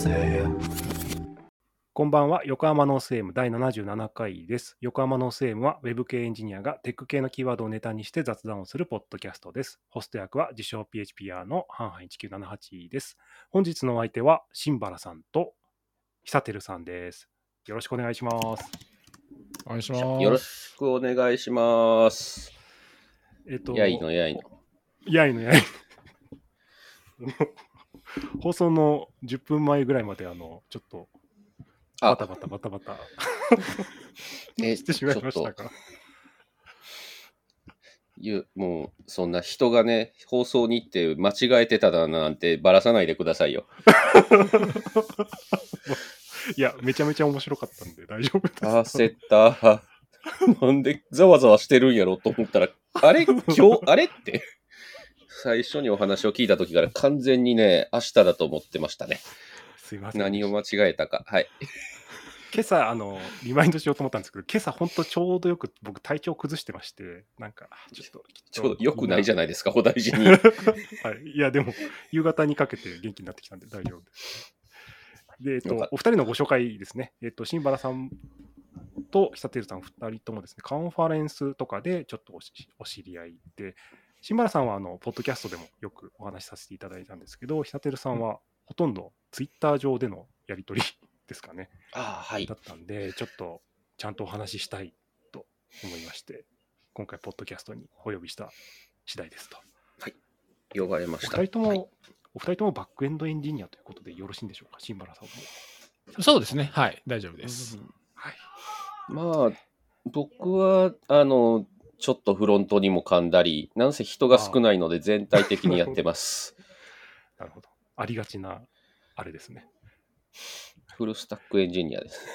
生こんばんは、横浜ノース M 第77回です。横浜ノース M は Web 系エンジニアがテック系のキーワードをネタにして雑談をするポッドキャストです。ホスト役は自称 PHPer のハンハン1978です。本日のお相手は、シンバラさんと久照さんです。よろしくお願いします。お願いします。よろしくお願いします。えっと、やいのやいの。やいのやいの。放送の10分前ぐらいまで、あの、ちょっと、バタバタバタバタ え してしまいましたが。ゆもう、そんな人がね、放送に行って間違えてただなんてばらさないでくださいよ。いや、めちゃめちゃ面白かったんで大丈夫です。焦った。なんでざわざわしてるんやろと思ったら、あれ？今日、あれ？って。最初にお話を聞いた時から完全にね、明日だと思ってましたね。すいません。何を間違えたか。はい。今朝、あの、リマインドしようと思ったんですけど、今朝、本当ちょうどよく僕、体調崩してまして、なんか、ちょっと、ちょうど良くないじゃないですか、お大事に。はい。いや、でも、夕方にかけて元気になってきたんで大丈夫です。で、えっとお二人のご紹介ですね。えっと、新原さんと久照さん二人ともですね、カンファレンスとかでちょっとおしお知り合いで、新原さんは、あの、ポッドキャストでもよくお話しさせていただいたんですけど、久照さんはほとんどツイッター上でのやり取りですかね？ああ、はいだ。ったんで、ちょっとちゃんとお話ししたいと思いまして、今回、ポッドキャストにお呼びした次第ですと。呼ばれまおした。二人とも、はいお二人ともバックエンドエンジニアということでよろしいんでしょうか、新原さんも。そうですね。はい。大丈夫です。はい。まあ、僕は、あの、ちょっとフロントにも噛んだり、なんせ人が少ないので全体的にやってます。なるほど。ありがちな、あれですね。フルスタックエンジニアです。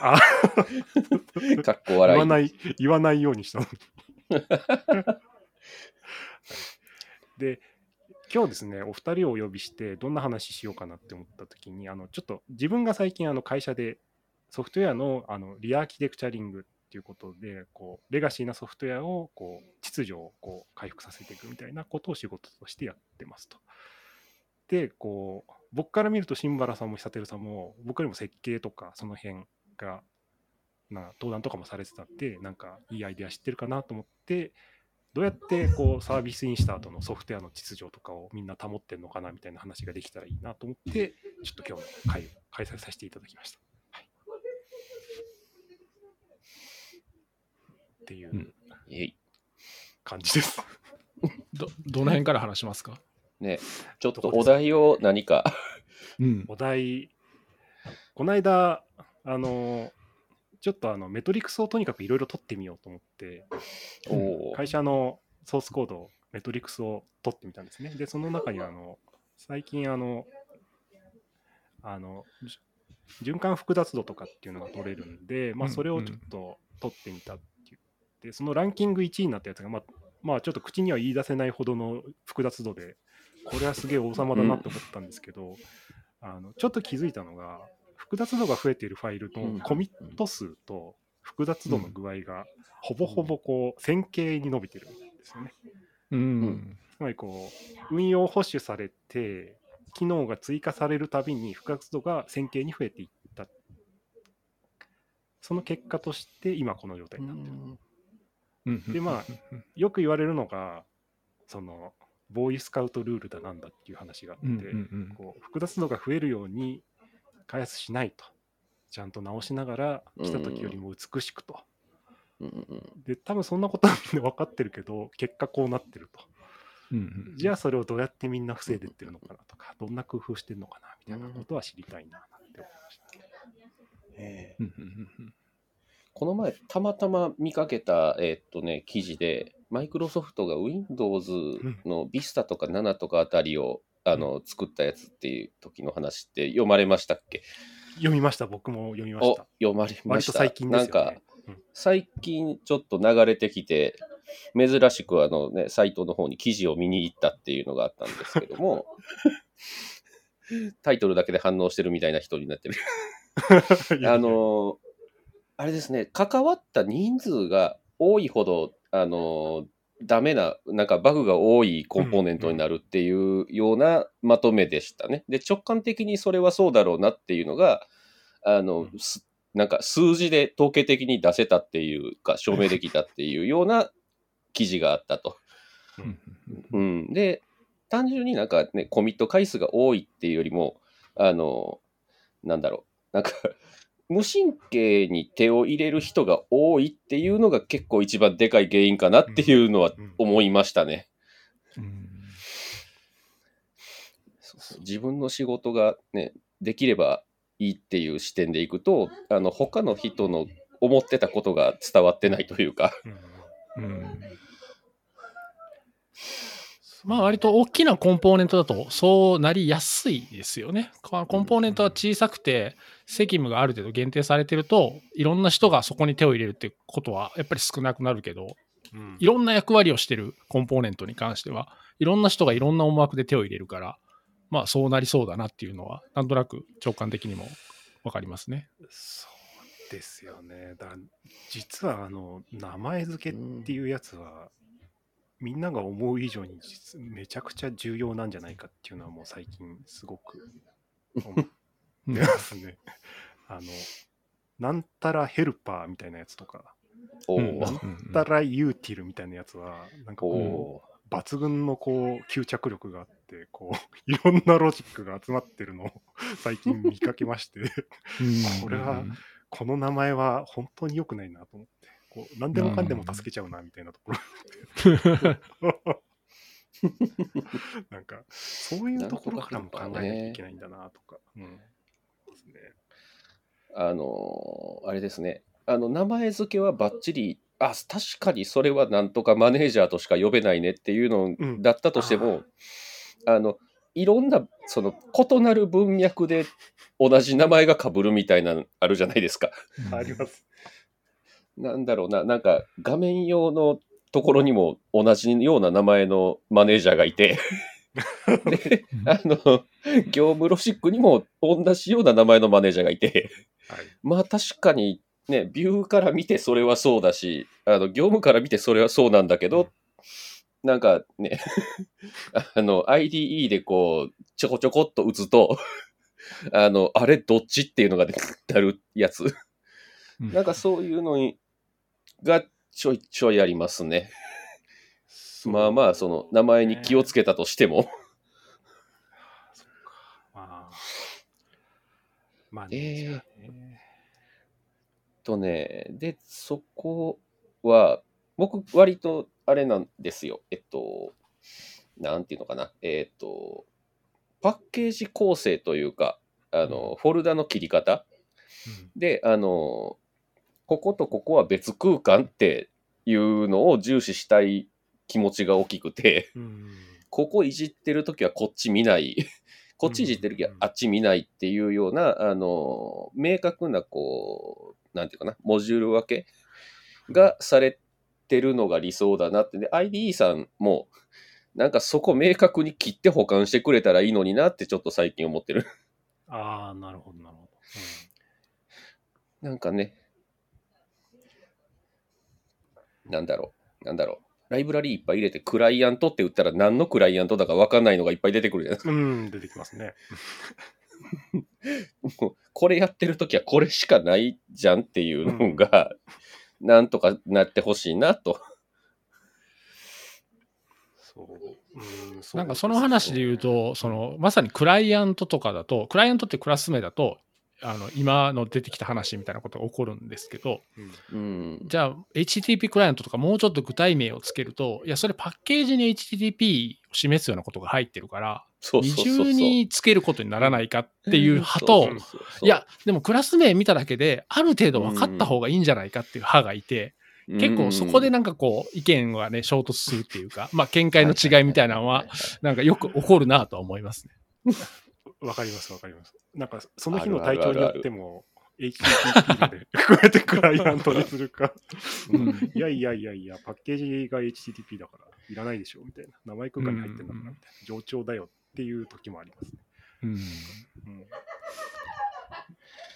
あ かっこ言笑い。わない、言わないようにしたのに。で、今日ですね、お二人をお呼びして、どんな話しようかなって思ったときに、あのちょっと自分が最近、あの会社でソフトウェアのあのリアーキテクチャリングっていうことで、こうレガシーなソフトウェアをこう秩序をこう回復させていくみたいなことを仕事としてやってますと。で、こう僕から見ると、新原さんも久照さんも、僕よりも設計とかその辺が、な登壇とかもされてたんで、なんかいいアイデア知ってるかなと思って、どうやってこうサービスインした後のソフトウェアの秩序とかをみんな保ってんのかなみたいな話ができたらいいなと思って、ちょっと今日の会を開催させていただきました。はい、っていう感じです。ど、どの辺から話しますか？ね、ちょっとお題を何か。うん。お題、この間、あの、ちょっとあのメトリクスをとにかくいろいろ取ってみようと思って、会社のソースコード、メトリクスを取ってみたんですね。で、その中にあの、最近あの、あの、じ循環複雑度とかっていうのが取れるんで、まあ、うんそれをちょっと取ってみたっそのランキング1位になったやつが、まあ、まあ、ちょっと口には言い出せないほどの複雑度で、これはすげえ王様だなって思ったんですけど、あのちょっと気づいたのが、複雑度が増えているファイルうん。のコミット数と複雑度の具合が、ほぼほぼこう線形に伸びてるんですよね。うん。つまりこう運用保守されて機能が追加されるたびに複雑度が線形に増えていった。その結果として今この状態になってる。うんでまあよく言われるのがそのボーイスカウトルールだなんだっていう話があって、うんうんうん。こう複雑度が増えるように開発しないと。ちゃんと直しながら来た時よりも美しくと、うんうんで多分そんなことはみんな分かってるけど結果こうなってると。うんうんじゃあそれをどうやってみんな防いでってるのかなとか、どんな工夫してるのかなみたいなことは知りたいななんて思いました。えうんうんうんこの前、たまたま見かけた、えーっとね、記事で、マイクロソフトが Windows の Vista とか7とかあたりを、あの作ったやつっていう時の話って読まれましたっけ？読みました、僕も読みましおた。読まれました。最近ですよね。なんか、最近ちょっと流れてきて、珍しくあのね、サイトの方に記事を見に行ったっていうのがあったんですけども、タイトルだけで反応してるみたいな人になってる。あのーあれですね、関わった人数が多いほど、あのーダメな、なんかバグが多いコンポーネントになるっていうようなまとめでしたね。で、直感的にそれはそうだろうなっていうのが、あの、うんすなんか数字で統計的に出せたっていうか、証明できたっていうような記事があったと。うんうん、で、単純になんかね、コミット回数が多いっていうよりも、あの、なんだろう、なんか、無神経に手を入れる人が多いっていうのが結構一番でかい原因かなっていうのは思いましたね。自分の仕事がね、できればいいっていう視点でいくと、あの、他の人の思ってたことが伝わってないというか、まあ割と大きなコンポーネントだとそうなりやすいですよね。コンポーネントは小さくて責務がある程度限定されてるといろんな人がそこに手を入れるってことはやっぱり少なくなるけどうんいろんな役割をしてるコンポーネントに関してはいろんな人がいろんな思惑で手を入れるからまあそうなりそうだなっていうのはなんとなく直感的にもわかりますね。そうですよね。だから実はあの名前付けっていうやつは、みんなが思う以上に実めちゃくちゃ重要なんじゃないかっていうのはもう最近すごく思って うんますね。あの、なんたらヘルパーみたいなやつとか、おなんたらユーティルみたいなやつは、なんかこおう、抜群のこう吸着力があって、こう、いろんなロジックが集まってるのを 最近見かけまして、うん。これはこの名前は本当に良くないなと思って、こう何でもかんでも助けちゃうなみたいなところ。なんか、そういうところからも考えないといけないんだなとか。うんですねあのーあれですね。あの、名前付けはバッチリ、あ、確かにそれはなんとかマネージャーとしか呼べないねっていうのうんだったとしても、あの、いろんな、その、異なる文脈で同じ名前が被るみたいなのあるじゃないですか。あります。なんだろうな、なんか画面用のところにも同じような名前のマネージャーがいて、で、あの、業務ロジックにも同じような名前のマネージャーがいて、はい。まあ確かにね、ビューから見てそれはそうだし、あの、業務から見てそれはそうなんだけど、なんかね、あの、IDE でこう、ちょこちょこっと打つと、あの、あれどっちっていうのがなるやつ。うんなんかそういうのに、がちょいちょいありますね。まあまあ、その、名前に気をつけたとしても。そっか。まあ。まあえーね、じゃあねとね、で、そこは、僕、割と、あれなんですよ。えっと、なんていうのかな。えっと、パッケージ構成というか、あの、フォルダの切り方で、あの、こことここは別空間っていうのを重視したい気持ちが大きくて、うん。うんここいじってるときはこっち見ない。こっちいじってるときはあっち見ないっていうような、あの、明確な、こう、なんていうかな、モジュール分けがされてるのが理想だなって。で、IDE さんも、なんかそこ明確に切って保管してくれたらいいのになってちょっと最近思ってる。ああ、なるほど、なるほど。なんかね、なんだろう、なんだろう。ライブラリーいっぱい入れて、クライアントって言ったら何のクライアントだか分かんないのがいっぱい出てくるじゃないですか。うん、うん出てきますね。もうこれやってるときはこれしかないじゃんっていうのが、なんとかなってほしいなと。そう。うん、そうなんかその話で言うと、そのまさにクライアントとかだと、クライアントってクラス名だと、あの今の出てきた話みたいなことが起こるんですけど。じゃあ HTTP クライアントとかもうちょっと具体名をつけると、いや、それパッケージに HTTP を示すようなことが入ってるから、二。重につけることにならないかっていう派といや、でもクラス名見ただけで、ある程度分かった方がいいんじゃないかっていう派がいて、結構そこでなんかこう、意見がね、衝突するっていうか、まあ、見解の違いみたいなのは、なんかよく起こるなとは思いますね。わかります、わかります。なんか、その日の体調によっても、HTTP で、こうやってクライアントにするか、うん。いやいやいやいや、パッケージが HTTP だから、いらないでしょ、みたいな。名前空間に入ってんだから、みたいな。常調だよっていう時もありますね。うん。うん。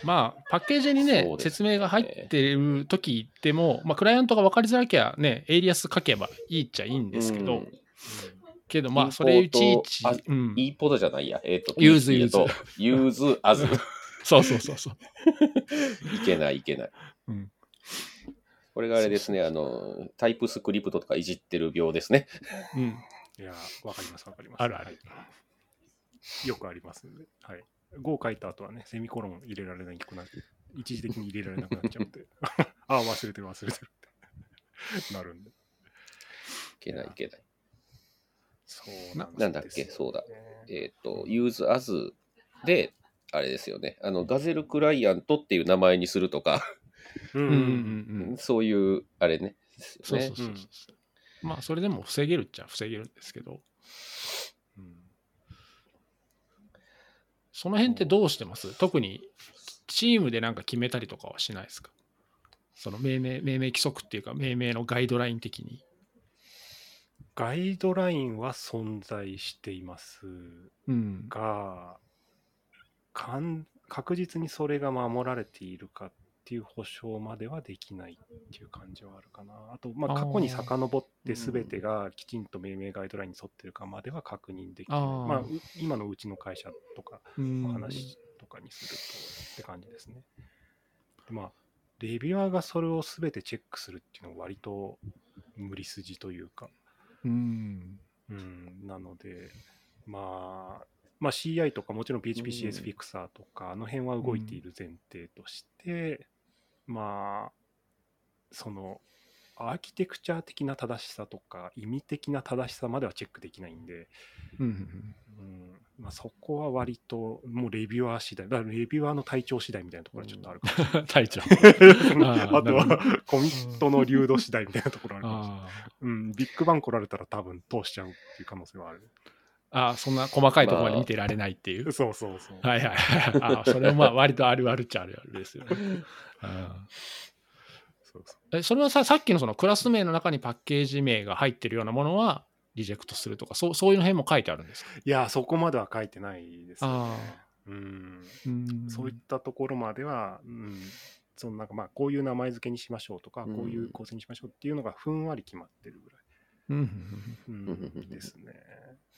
まあ、パッケージにねそう、です説明が入ってる時でも、まあ、クライアントが分かりづらきゃね、エイリアス書けばいいっちゃいいんですけど、うんけどまあ、それいちいちあ、うん、 import じゃないや。えっ、と、use PHP だと use as。そうそうそうそう。いけないいけない。うんこれがあれですね、あの、 TypeScript とかいじってる病ですね。うん、いや、わかります、わかります。あるあるはいよくありますんで。はい。5書いた後はね、セミコロン入れられなくなって、一時的に入れられなくなっちゃうんで、あ あ、忘れてる、忘れてるってなるんで。いけないいけない。そうなんなんだっけ？そうだ。えっ、と、use as で、あれですよね。あの、ガゼルクライアントっていう名前にするとか、うん。うんうんうんうん。そういう、あれねそうそうそうそう。まあ、それでも防げるっちゃ防げるんですけど、うんその辺ってどうしてます？特にチームでなんか決めたりとかはしないですか？その命名、命名規則っていうか、命名のガイドライン的に。ガイドラインは存在していますうん。が、かん確実にそれが守られているかっていう保証まではできないっていう感じはあるかな。あと、まあ、過去に遡って全てがきちんと命名ガイドラインに沿ってるかまでは確認できない。あーまあ、う今のうちの会社とかうんの話とかにするとって感じですね。でまあ、レビュアーがそれを全てチェックするっていうのは割と無理筋というか、うん。うん、なので、まあ、まあ、CI とかもちろん PHPCS フィクサーとか、あの辺は動いている前提として、まあ、その、アーキテクチャ的な正しさとか、意味的な正しさまではチェックできないんで、うんまあ、そこは割と、もうレビュアー次第、だからレビュアーの体調次第みたいなところはちょっとあるかもしれない。うん。隊長。あとはコミットの流度次第みたいなところあるかもしれない。あうん、ビッグバン来られたら多分通しちゃうっていう可能性はある。ああ、そんな細かいところまで見てられないっていう。そうそうそう。はいはいはい。ああ、それはまあ割とあるあるっちゃあるあるですよね。うんそうそう。えそれはささっきのそのクラス名の中にパッケージ名が入ってるようなものはリジェクトするとか、そうそういうの辺も書いてあるんですか？いや、そこまでは書いてないですよね。あ。うん、うん。そういったところまでは、うん、そのなんかまあこういう名前付けにしましょうとか、うん。こういう構成にしましょうっていうのがふんわり決まってるぐらい、うん。うん。うん。うんですね。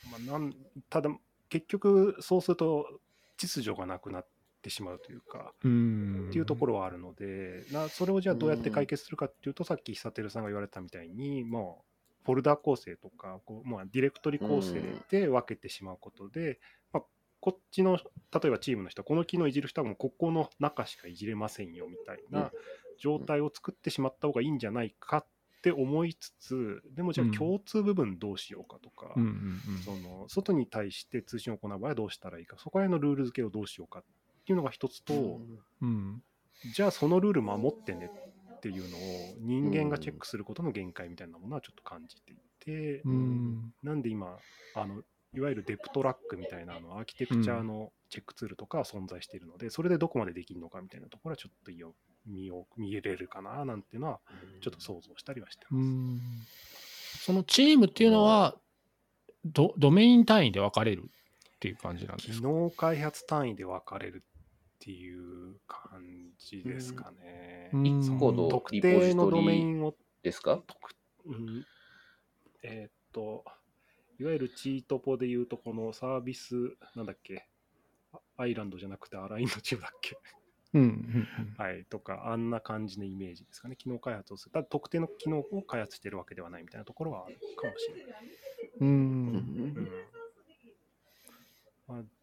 まあ、なんただ、結局そうすると秩序がなくなってしまうというか、うん。っていうところはあるので、なそれをじゃあどうやって解決するかっていうと、さっき久照さんが言われたみたいに、もうフォルダ構成とか、こうまあ、ディレクトリ構成で分けてしまうことで、まあ、こっちの、例えばチームの人は、この機能いじる人はもうここの中しかいじれませんよみたいな状態を作ってしまった方がいいんじゃないかって思いつつ、でもじゃうん。あ共通部分どうしようかとか、その外に対して通信を行う場合はどうしたらいいか、そこら辺のルール付けをどうしようかっていうのが一つと、うん。うん。じゃあそのルール守ってねっていうのを人間がチェックすることの限界みたいなものはちょっと感じていて、うん。なんで今あのいわゆるデプトラックみたいなあのアーキテクチャのチェックツールとかは存在しているので、それでどこまでできるのかみたいなところはちょっとよ見よ見えれるかななんていうのはちょっと想像したりはしてます。うん。そのチームっていうのはドドメイン単位で分かれるっていう感じなんです機か能開発単位で分かれるっていう感じですかね。うん。1個の特リポジ定のドメインをですか？特うん。えーっと、いわゆるチートポで言うと、このサービス、なんだっけ、あアイランドじゃなくてアラインドチームだっけ、うんうんはい、とか、あんな感じのイメージですかね。機能開発をする。ただ特定の機能を開発してるわけではないみたいなところはあるかもしれない。うん。ううん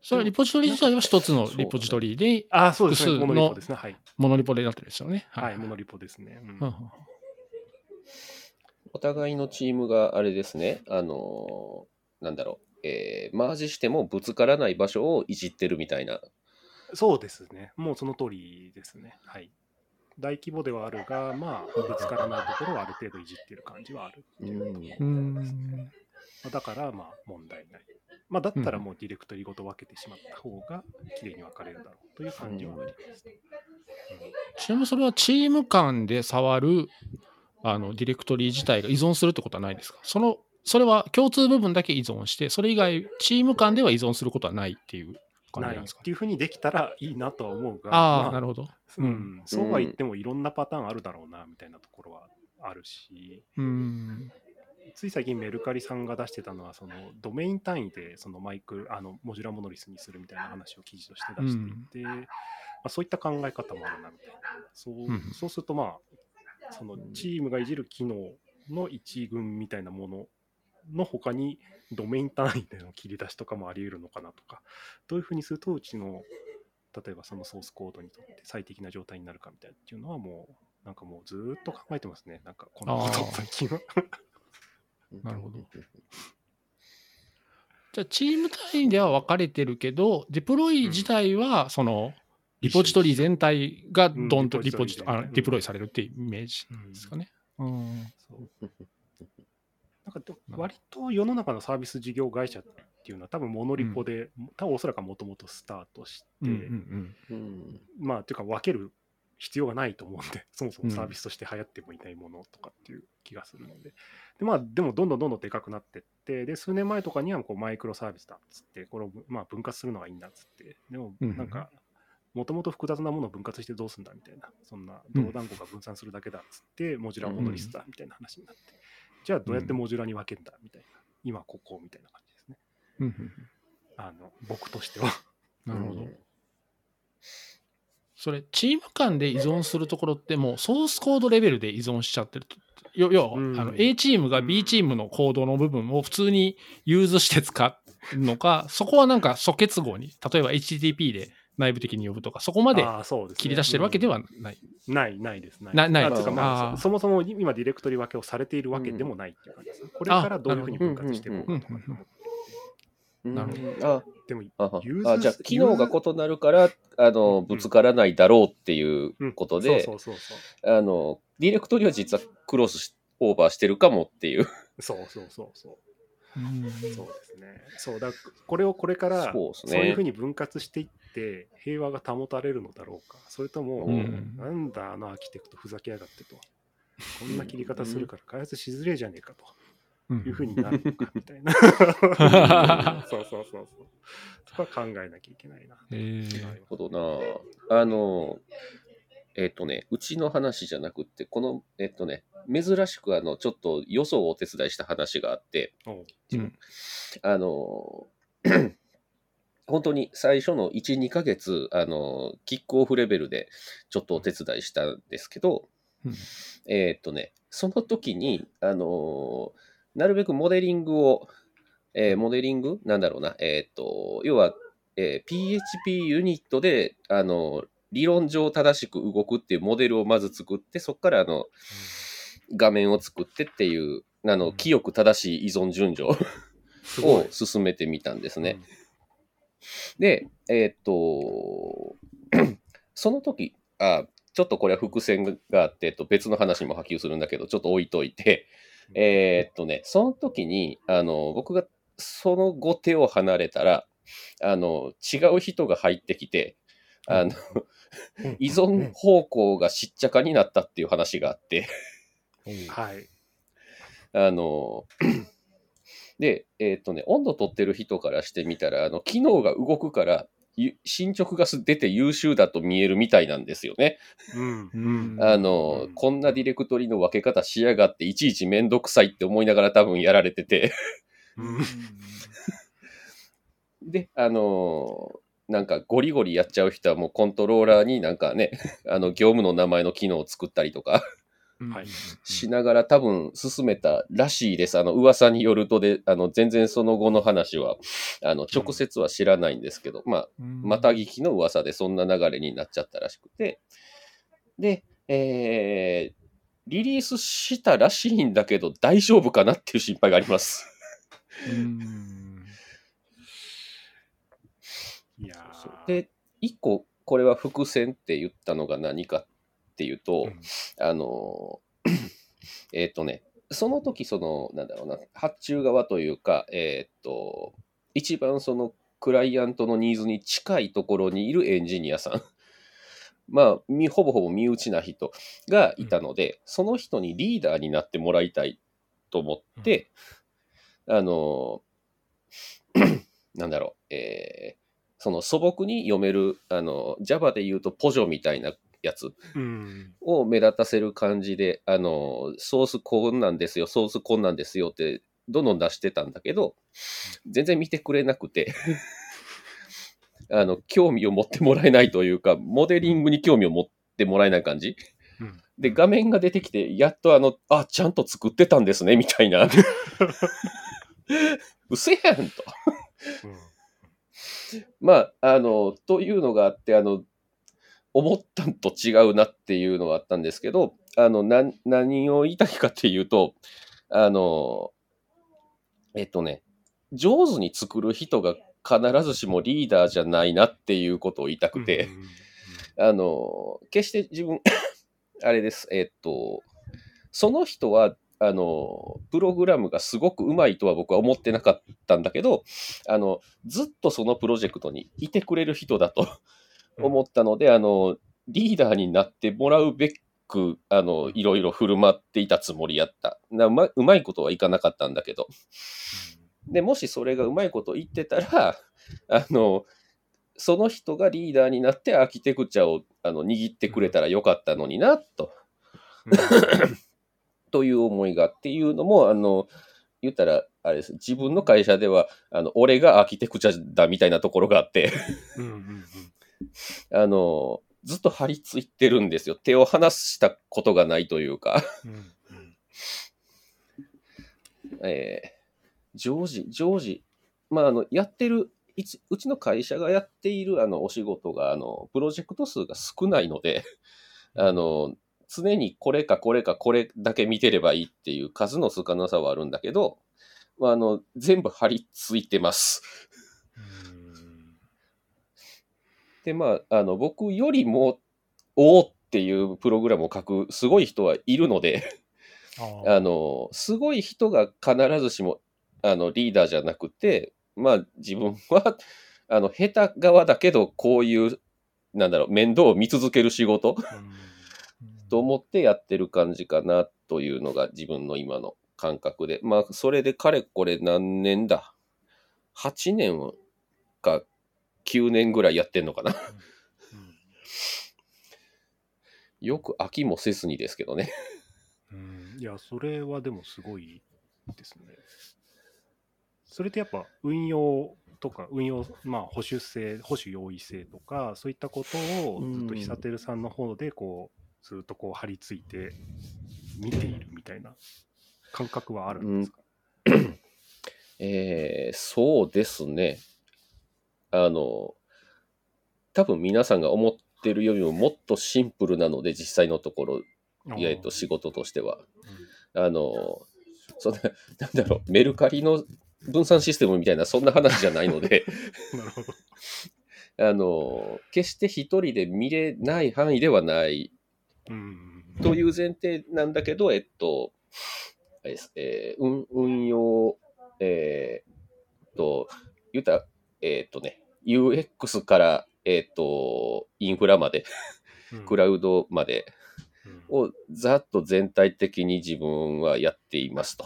それはリポジトリ自体は一つのリポジトリであ、そうですね。複数のモノリポですね。はい。モノリポでなってるんですよね。はい、モノリポですね。お互いのチームがあれですね、あのーなんだろう、えーマージしてもぶつからない場所をいじってるみたいな。そうですね。もうその通りですね。はい。大規模ではあるが、まあ、ぶつからないところはある程度いじってる感じはあるっていうところうんですね。まあだから、まあ、問題ない。まあ、だったらもうディレクトリごと分けてしまった方が、きれいに分かれるだろうという感じはあります。ね。ちなみにそれはチーム間で触るあのディレクトリ自体が依存するってことはないですか？そのそれは共通部分だけ依存して、それ以外、チーム間では依存することはないっていう感じなんですか？ないっていうふうにできたらいいなとは思うが、ああ、まあなるほど。ううん。ん、そうは言ってもいろんなパターンあるだろうなみたいなところはあるし、うん。つい最近メルカリさんが出してたのは、そのドメイン単位でそのマイクあのモジュラモノリスにするみたいな話を記事として出していて、まあ、そういった考え方もあるなみたいな。そう,、んそうするとまあ、そのチームがいじる機能の一群みたいなものの他にドメイン単位での切り出しとかもあり得るのかなとか、どういうふうにするとうちの例えばそのソースコードにとって最適な状態になるかみたいなっていうのはもうなんかもうずーっと考えてますね。なんかこのこと最近は。なるほど。じゃあ、チーム単位では分かれてるけど、デプロイ自体は、その、リポジトリ全体がドンとうんリポジト、あデプロイされるっていうイメージうんですかね。うん。そう。なんか割と世の中のサービス事業会社っていうのは多分モノリポで、多分おそらくもともとスタートして、うんうんうん。まあというか分ける必要がないと思うんで、そもそもうん。サービスとして流行ってもいないものとかっていう気がするので、でまあ、でもどんどんどんどんでかくなってって、で数年前とかにはこうマイクロサービスだっつって、これをまあ分割するのがいいんだっつって、でもうんなんか、もともと複雑なものを分割してどうすんだみたいな、そんな同団子が分散するだけだっつって、モジュラモノリスだみたいな話になって、じゃあどうやってモジュラに分けるんだみたいな、今ここみたいな感じですね。うんうんあの僕としては。なるほど。それ、チーム間で依存するところって、もうソースコードレベルで依存しちゃってると。要要は、うん。あの A チームが B チームのコードの部分を普通に use して使うのか、そこはなんか疎結合に、例えば HTTP で内部的に呼ぶとか、そこまで切り出してるわけではない。うん。ない、ないです。ない。なない。あつうかまあそそもそも今ディレクトリ分けをされているわけでもないっていう感じです。これからどういうふうに分割していこうかとかなるほど。あでも、ユーズあじゃあ、機能が異なるから、あの、ぶつからないだろうっていううんことでそ、うそうそうそう。あの、ディレクトリは実はクロスしオーバーしてるかもっていう。そうそうそうそう。うんそうですね。そうだ、これをこれからそうですねそういうふうに分割していって、平和が保たれるのだろうか。それとも、うんなんだ、あのアーキテクトふざけやがってと。こんな切り方するから開発しづれえじゃねえかと。うんいうふうになるのかみたいな。そうそうそうそう。そこは考えなきゃいけないな。へーなるほどな。あの、えっ、とね、うちの話じゃなくって、この、えっ、とね、珍しくあの、ちょっと予想をお手伝いした話があって、おううんあの、本当に最初の1、2ヶ月、あの、キックオフレベルでちょっとお手伝いしたんですけど、うんえっ、とね、その時に、あの、なるべくモデリングを、えーモデリング？なんだろうな、えっ、と、要は、えー PHP ユニットで、あの、理論上正しく動くっていうモデルをまず作って、そこからあの、画面を作ってっていう、あの、清く正しい依存順序を。進めてみたんですね。で、えーっと、その時、あ、ちょっとこれは伏線があって、えっと、別の話にも波及するんだけど、ちょっと置いといて、えーっとね、その時に、あの、僕がその後手を離れたら、あの、違う人が入ってきて、あの、うん。依存方向がしっちゃかになったっていう話があって、はい。あの、で、えーっとね、温度取ってる人からしてみたら、あの、機能が動くから、ゆ進捗が出て優秀だと見えるみたいなんですよね。うん。うんあの、うんこんなディレクトリの分け方しやがって、いちいちめんどくさいって思いながら多分やられてて。うん で、あのなんかゴリゴリやっちゃう人はもうコントローラーになんかね、あの業務の名前の機能を作ったりとかはいしながら多分進めたらしいです。あの噂によるとで、あの全然その後の話は、あの直接は知らないんですけど、まあ、また聞きの噂でそんな流れになっちゃったらしくて、で、えー、リリースしたらしいんだけど大丈夫かなっていう心配があります。うん。いやで、一個これは伏線って言ったのが何かっていうと、うん。あの、えっとね、その時その、なんだろうな、発注側というか、えっと、一番そのクライアントのニーズに近いところにいるエンジニアさん。まあ、みほぼほぼ身内な人がいたので、その人にリーダーになってもらいたいと思って、あの、なんだろう、えーその素朴に読める、あの、Java で言うとポジョみたいなやつうん。を目立たせる感じで、あの、ソースこんなんですよ、ソースこんなんですよって、どんどん出してたんだけど、全然見てくれなくて、あの、興味を持ってもらえないというか、モデリングに興味を持ってもらえない感じ。うんで、画面が出てきて、やっとあの、あ、ちゃんと作ってたんですね、みたいな。うせやんと。まあ、あの、というのがあって、あの、思ったんと違うなっていうのはあったんですけど、あの、な、何を言いたいかっていうと、あの、えっとね、上手に作る人が必ずしもリーダーじゃないなっていうことを言いたくて、あの、決して自分、あれです、えっと、その人は、あの、プログラムがすごくうまいとは僕は思ってなかったんだけど、あの、ずっとそのプロジェクトにいてくれる人だと思ったので、あの、リーダーになってもらうべく、あの、いろいろ振る舞っていたつもりやった。なうまうまいことはいかなかったんだけど。で、もしそれがうまいこと言ってたら、あの、その人がリーダーになってアーキテクチャをあの握ってくれたらよかったのにな、と、という思いがっていうのも、あの、言ったら、あれです。自分の会社では、あの、俺がアーキテクチャだみたいなところがあって、うんうんうん あの、ずっと張り付いてるんですよ。手を離したことがないというか。うんうんえー常時、常時、まあ、あの、やってる、うちの会社がやっているあのお仕事が、あの、プロジェクト数が少ないので、あの、常にこれかこれかこれだけ見てればいいっていう数の少なさはあるんだけど、まあ、あの、全部張り付いてます。うんで、まあ、あの、僕よりも、おーっていうプログラムを書くすごい人はいるので、ああの、すごい人が必ずしも、あの、リーダーじゃなくて、まあ、自分は、あの、下手側だけど、こういう、なんだろう、面倒を見続ける仕事 と思ってやってる感じかな、というのが自分の今の感覚で。まあ、それでかれこれ何年だ ?8 年か9年ぐらいやってんのかな。よく飽きもせずにですけどね。うんいや、それはでもすごいですね。それってやっぱ運用とか、運用、まあ保守性、保守用意性とか、そういったことをずっとうん久照さんの方で、こう、ずっとこう張り付いて見ているみたいな感覚はあるんですか、えーそうですね。あの、多分皆さんが思ってるよりももっとシンプルなので、実際のところ、いやえっと、仕事としては。あの、そんな、なんだろう、メルカリの分散システムみたいな、そんな話じゃないので、う んなるほど。あの、決して一人で見れない範囲ではないうん。という前提なんだけど、えっと、えー運運用、えーっと、言うたら、えーっとね、UX から、えーっと、インフラまで、うん。クラウドまでうん。をざっと全体的に自分はやっていますと。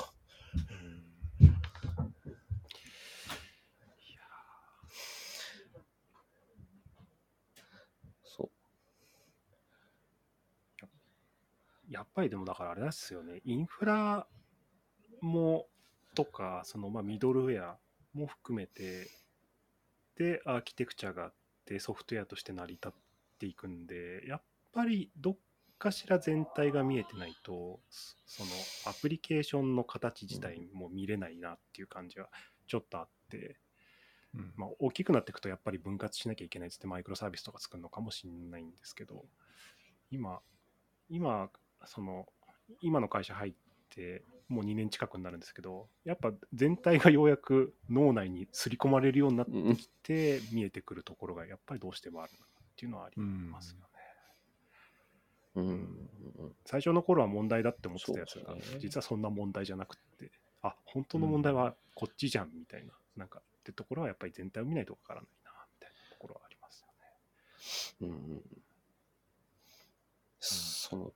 そやっぱりでもだからあれですよね、インフラもとか、そのまあミドルウェアも含めて、で、アーキテクチャがあって、ソフトウェアとして成り立っていくんで、やっぱりどっかしら全体が見えてないと、そそのアプリケーションの形自体も見れないなっていう感じはちょっとあって、うん。まあ、大きくなっていくとやっぱり分割しなきゃいけないっつってマイクロサービスとか作るのかもしれないんですけど、今、今、その、今の会社入って、もう2年近くになるんですけど、やっぱ全体がようやく脳内に刷り込まれるようになっう。うんてきて、見えてくるところがやっぱりどうしてもあるなっていうのはありますよね。うん最初の頃は問題だって思ってたやつが、ね実はそんな問題じゃなくって、あ、本当の問題はこっちじゃんみたいな、なんかってところはやっぱり全体を見ないとわからないな、みたいなところはありますよね。うんその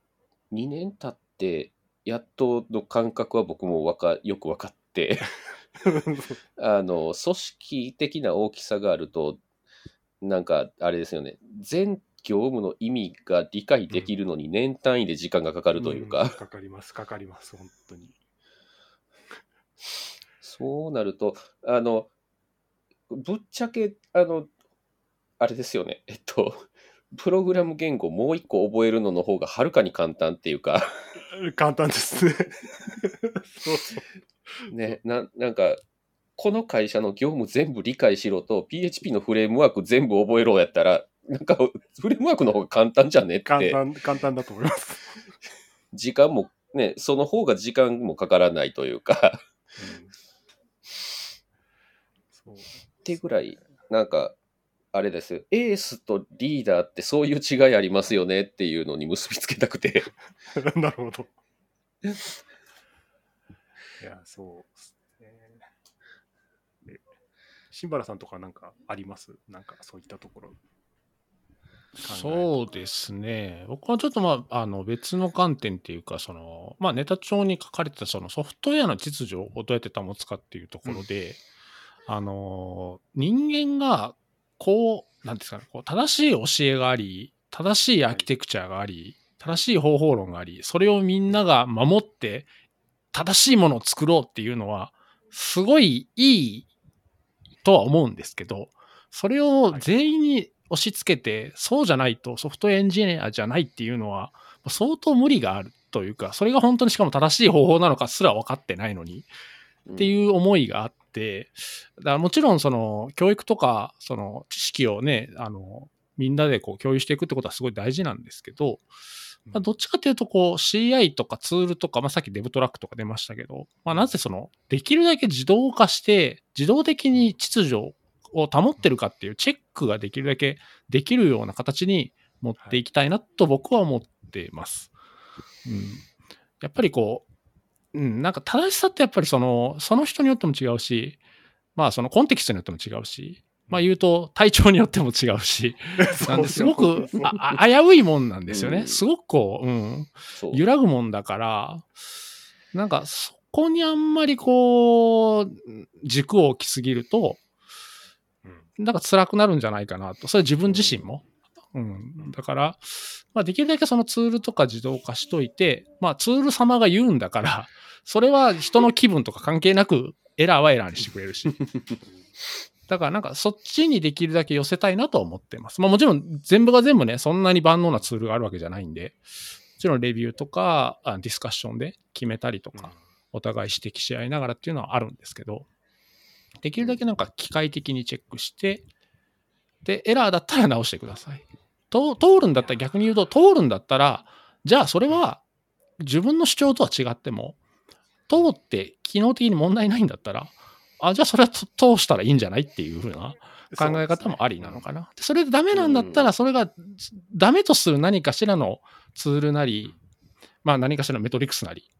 2年経ってやっとの感覚は僕もわかよく分かって。あの組織的な大きさがあるとなんかあれですよね、全業務の意味が理解できるのに年単位で時間がかかるというか、んかかります、かかります、本当に。そうなると、あの、ぶっちゃけ、あの、あれですよね、えっと、プログラム言語もう一個覚えるのの方がはるかに簡単っていうか、簡単ですね。そうそう。ね、ななんか、この会社の業務全部理解しろと、PHP のフレームワーク全部覚えろやったら、なんか、フレームワークの方が簡単じゃねって、簡単、簡単だと思います。時間も、ね、その方が時間もかからないというか、うんそうってぐらい、なんか、あれですよ、エースとリーダーってそういう違いありますよねっていうのに結びつけたくて。なるほど。いや、そうですね。で新原さんとかなんかあります？なんかそういったところ。そうですね。僕はちょっとまあ、あの別の観点っていうか、その、まあネタ帳に書かれてたそのソフトウェアの秩序をどうやって保つかっていうところで、あの、人間がこう、なんですかね、こう正しい教えがあり、正しいアーキテクチャがあり、正しい方法論があり、それをみんなが守って、正しいものを作ろうっていうのは、すごいいいとは思うんですけど、それを全員に押し付けて、そうじゃないとソフトウェアエンジニアじゃないっていうのは、相当無理があるというか、それが本当にしかも正しい方法なのかすら分かってないのに、ってういう思いがあって、だからもちろんその教育とか、その知識をね、あの、みんなでこう共有していくってことはすごい大事なんですけど、まあ、どっちかというとこう CI とかツールとか、まあ、さっきデブトラックとか出ましたけど、まあ、なぜそのできるだけ自動化して自動的に秩序を保ってるかっていうチェックができるだけできるような形に持っていきたいなと僕は思っています。うん、やっぱりこう、うん、なんか正しさってやっぱりそのその人によっても違うし、まあそのコンテキストによっても違うし、まあ言うと体調によっても違うし、なんですごく危ういもんなんですよね。うんすごくこう、うん、揺らぐもんだから、なんかそこにあんまりこう、軸を置きすぎると、うんなんか辛くなるんじゃないかなと。それ自分自身も。うん。だから、まあできるだけそのツールとか自動化しといて、まあツール様が言うんだから、それは人の気分とか関係なく、エラーはエラーにしてくれるし。だからなんかそっちにできるだけ寄せたいなとは思ってます。まあもちろん全部が全部ね、そんなに万能なツールがあるわけじゃないんで、もちろんレビューとかあディスカッションで決めたりとか、お互い指摘し合いながらっていうのはあるんですけど、できるだけなんか機械的にチェックして、で、エラーだったら直してください。と通るんだったら逆に言うと、通るんだったら、じゃあそれは自分の主張とは違っても、通って機能的に問題ないんだったら、あ、じゃあそれはと通したらいいんじゃないっていうふうな考え方もありなのかな。でそれでダメなんだったら、それがダメとする何かしらのツールなり、まあ何かしらのメトリックスなり、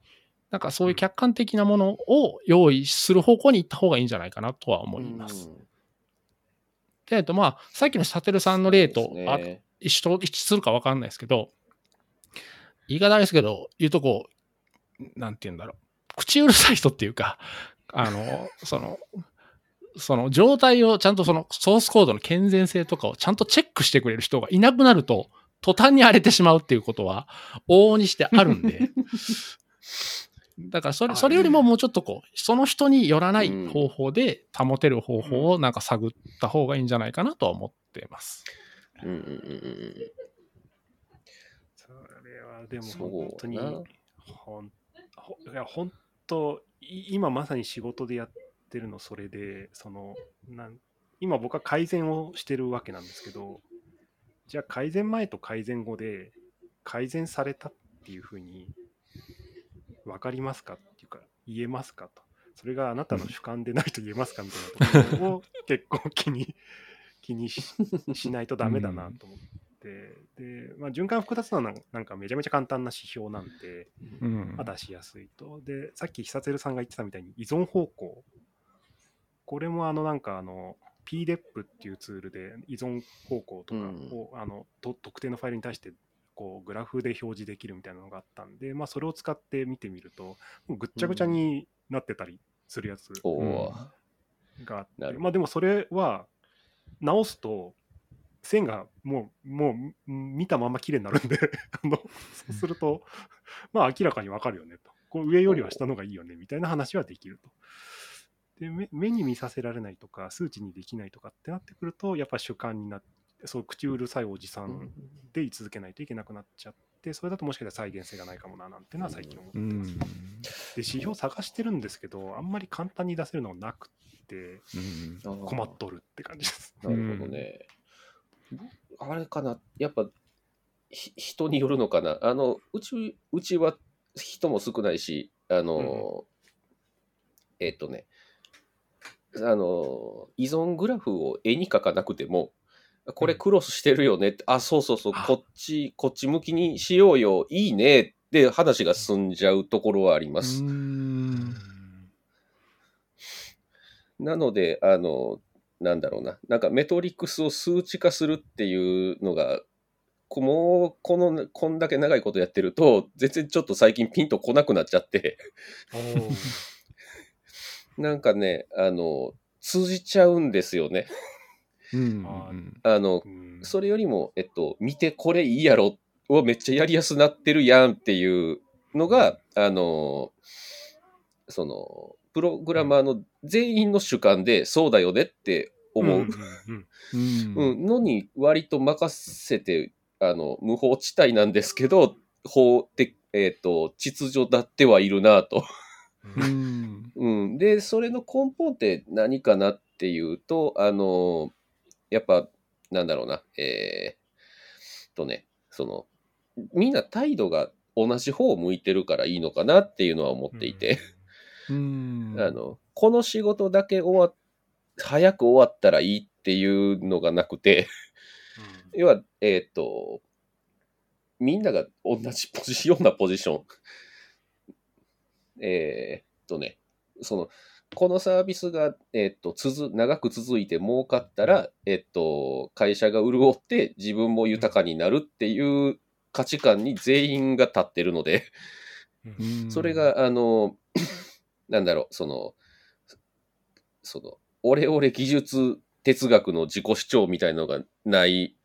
なんかそういう客観的なものを用意する方向に行った方がいいんじゃないかなとは思います。うん。で、えっとまあ、さっきのサテルさんの例と、あね一緒と一致するか分かんないですけど、言い方あれですけど、言うとこう、なんて言うんだろう、口うるさい人っていうか、あの、その、その状態をちゃんとそのソースコードの健全性とかをちゃんとチェックしてくれる人がいなくなると、途端に荒れてしまうっていうことは往々にしてあるんで、だからそれそれよりももうちょっとこう、その人によらない方法で保てる方法をなんか探った方がいいんじゃないかなとは思ってます。うんうんうんうんそれはでも本当になほんほいや本当い今まさに仕事でやってるのそれでそのなん今僕は改善をしてるわけなんですけどじゃあ改善前と改善後で改善されたっていうふうに分かりますかっていうか言えますかと。それがあなたの主観でないと言えますかみたいなところを結構気に気にし しないとダメだなと思って、で、まあ、循環複雑なのなんかめちゃめちゃ簡単な指標なんで、うん。まあ、出しやすいと。で、さっき久鶴さんが言ってたみたいに依存方向。これもあのなんかあの PDEP っていうツールで依存方向とかを、あのと特定のファイルに対してこうグラフで表示できるみたいなのがあったんで、まあ、それを使って見てみると、もうぐっちゃぐちゃになってたりするやつがあって、まあでもそれは直すと線がもう、もう見たまま綺麗になるんで あの、そうすると、まあ明らかにわかるよねと。こう上よりは下の方がいいよねみたいな話はできると。で目目に見させられないとか、数値にできないとかってなってくると、やっぱ主観になって、そう口うるさいおじさんで居続けないといけなくなっちゃって、それだともしかしたら再現性がないかもななんてのは最近思ってます。で、指標探してるんですけど、あんまり簡単に出せるのがなくて、困っとるって感じです。なるほどね。あれかな、やっぱ人によるのかな。あの、うち、うちは人も少ないし、あの、うん、えっ、ー、とね、あの、依存グラフを絵に描かなくても、これクロスしてるよねって、あ、そうそうそう、こっち、こっち向きにしようよ、いいねって話が進んじゃうところはあります。なので、あの、なんだろうな、なんかメトリックスを数値化するっていうのが、もうこのこんだけ長いことやってると、全然ちょっと最近ピンとこなくなっちゃって。なんかね、あの、通じちゃうんですよね。うん、あの、それよりも、えっと、見てこれいいやろをめっちゃやりやすなってるやんっていうのが、あの、その、プログラマーの全員の主観でそうだよねって思う、うん。のに割と任せてあの無法地帯なんですけど法的、えーと、秩序だってはいるなと。うん。うん、でそれの根本って何かなっていうとあのやっぱなんだろうな。えー、とねそのみんな態度が同じ方を向いてるからいいのかなっていうのは思っていて。うん。あのこの仕事だけ終わ早く終わったらいいっていうのがなくて。要は、えっ、ー、と、みんなが同じポジションなポジション。えっとね、その、このサービスが、えっ、ー、と、続、長く続いて儲かったら、えっ、ー、と、会社が潤って自分も豊かになるっていう価値観に全員が立ってるので、それが、あの、なんだろう、その、その、オレオレ技術哲学の自己主張みたいのがない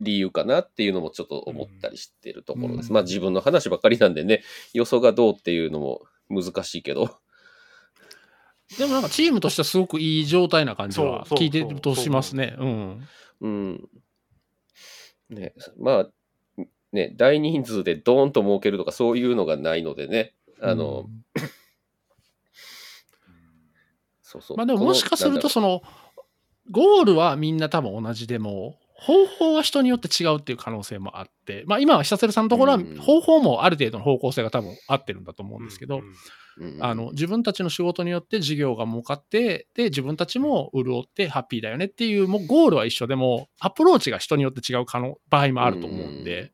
理由かなっていうのもちょっと思ったりしてるところです。うん、まあ自分の話ばっかりなんでね、予想がどうっていうのも難しいけど。でもなんかチームとしてはすごくいい状態な感じは聞いてるとしますね。うん。うん。ね、まあ、ね、大人数でドーンと儲けるとかそういうのがないのでね、あの、うん、そうそう。まあでももしかするとその、ゴールはみんな多分同じでも、方法は人によって違うっていう可能性もあって、まあ今は久せさんのところは方法もある程度の方向性が多分合ってるんだと思うんですけど、あの自分たちの仕事によって事業が儲かってで自分たちも潤ってハッピーだよねっていうもうゴールは一緒でもアプローチが人によって違う可能場合もあると思うんで。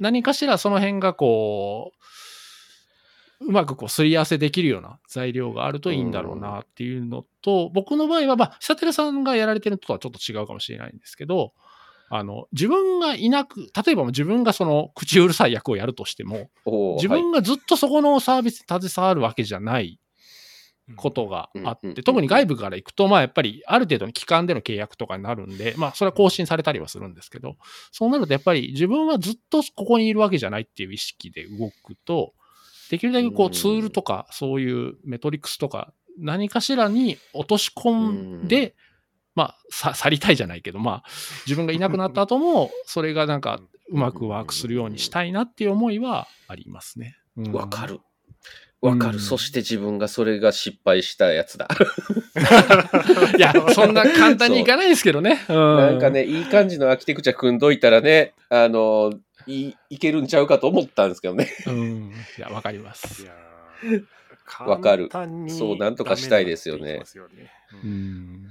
何かしらその辺がこううまくこうすり合わせできるような材料があるといいんだろうなっていうのと、僕の場合は、まあ、久寺さんがやられてるのとはちょっと違うかもしれないんですけど、あの、自分がいなく、例えば自分がその口うるさい役をやるとしても、自分がずっとそこのサービスに携わるわけじゃないことがあって、特に外部から行くと、まあやっぱりある程度の期間での契約とかになるんで、まあそれは更新されたりはするんですけど、そうなるとやっぱり自分はずっとここにいるわけじゃないっていう意識で動くと、できるだけこうツールとか、そういうメトリックスとか、何かしらに落とし込んで、まあ、去りたいじゃないけど、まあ、自分がいなくなった後も、それがなんか、うまくワークするようにしたいなっていう思いはありますね。わ、うん、かる。わかる、うん、そして自分がそれが失敗したやつだ。いや、そんな簡単にいかないですけどね。うん、なんかね、いい感じのアーキテクチャ組んどいたらね、あの、いいけるんちゃうかと思ったんですけどね。うん。いや、わかります。わかる。そう、なんとかしたいですよね。うん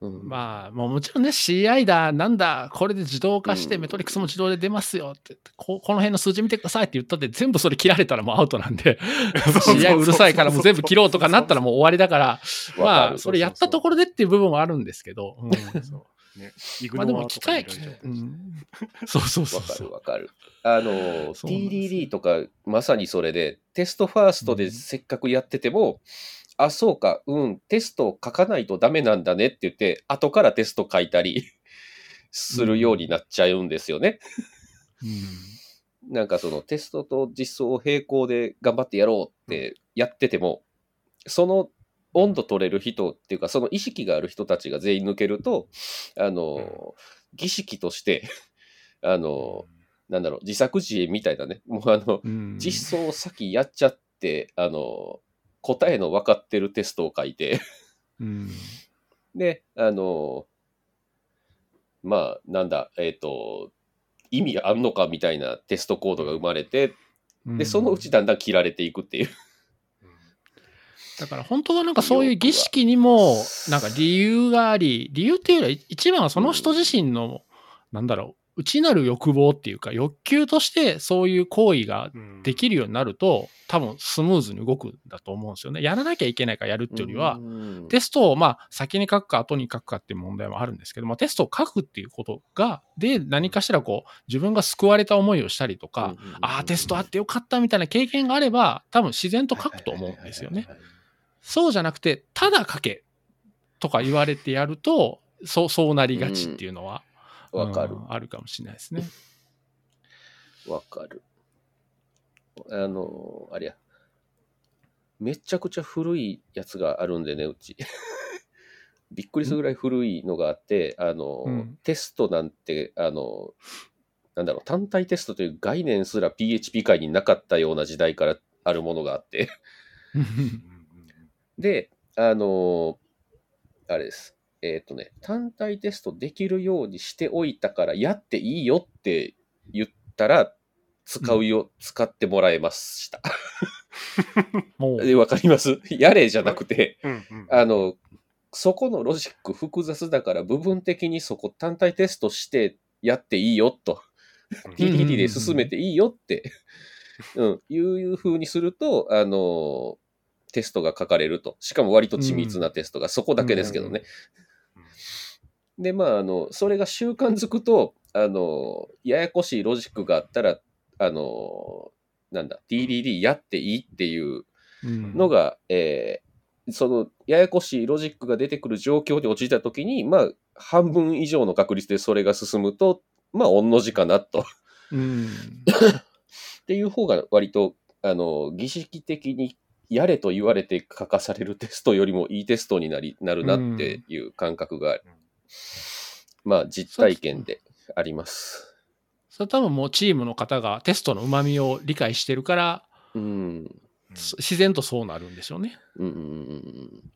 うん、まあ、もうもちろんね、CI だ、なんだ、これで自動化してメトリックスも自動で出ますよって、ここの辺の数字見てくださいって言ったって、全部それ切られたらもうアウトなんで、CI うるさいからもう全部切ろうとかなったらもう終わりだから、まあ、それやったところでっていう部分はあるんですけど、うん、ね、まあでも機械、うん、そうそうそう。わかるわかる。あの、TDD とかまさにそれで、テストファーストでせっかくやってても、うんあ、そうか、うん、テストを書かないとダメなんだねって言って、後からテスト書いたり、するようになっちゃうんですよね。うん。なんかそのテストと実装を並行で頑張ってやろうってやってても、その温度取れる人っていうか、その意識がある人たちが全員抜けると、あの、儀式として、あの、なんだろう、自作自演みたいなね、もうあの、うん。実装を先やっちゃって、あの、答えの分かってるテストを書いて、うん。で、あの、まあ、なんだ、えっ、と、意味あんのかみたいなテストコードが生まれて、で、そのうちだんだん切られていくっていう。だから本当はなんかそういう儀式にもなんか理由があり、理由っていうより一番はその人自身の、なんだろう、内なる欲望っていうか欲求としてそういう行為ができるようになると多分スムーズに動くんだと思うんですよね。やらなきゃいけないからやるっていうよりは、うんテストをまあ先に書くか後に書くかっていう問題もあるんですけど、まあ、テストを書くっていうことが、で何かしらこう自分が救われた思いをしたりとか、ああ、テストあってよかったみたいな経験があれば、多分自然と書くと思うんですよね。。そうじゃなくて、ただ書けとか言われてやると、そう、そうなりがちっていうのは、わかるう。んあるかもしれないですね。わかる。あの、あれや。めちゃくちゃ古いやつがあるんでね、うち。びっくりするぐらい古いのがあって、あの、うんテストなんて、あの、なんだろう、単体テストという概念すら PHP 界になかったような時代からあるものがあって。で、あのあれです。えっ、とね、単体テストできるようにしておいたから、やっていいよって言ったら、使うよ、使ってもらえました。わかります？やれじゃなくて、うんうんあの、そこのロジック複雑だから、部分的にそこ単体テストしてやっていいよと。うん。TTT で進めていいよって、うん、いう風にすると、あの、テストが書かれると。しかも割と緻密なテストが、そこだけですけどね。で、まあ、あの、それが習慣づくと、あの、ややこしいロジックがあったら、あの、なんだ、DDD やっていいっていううんのが、えーその、ややこしいロジックが出てくる状況に陥ったときに、まあ、半分以上の確率でそれが進むと、まあ、御の字かなと。うん。っていう方が割と、あの、儀式的にやれと言われて書かされるテストよりもいいテストになり、なるなっていう感覚が、まあ実体験であります。それ多分もうチームの方がテストの旨味を理解してるから、うん。そ自然とそうなるんでしょうね。うんうんうん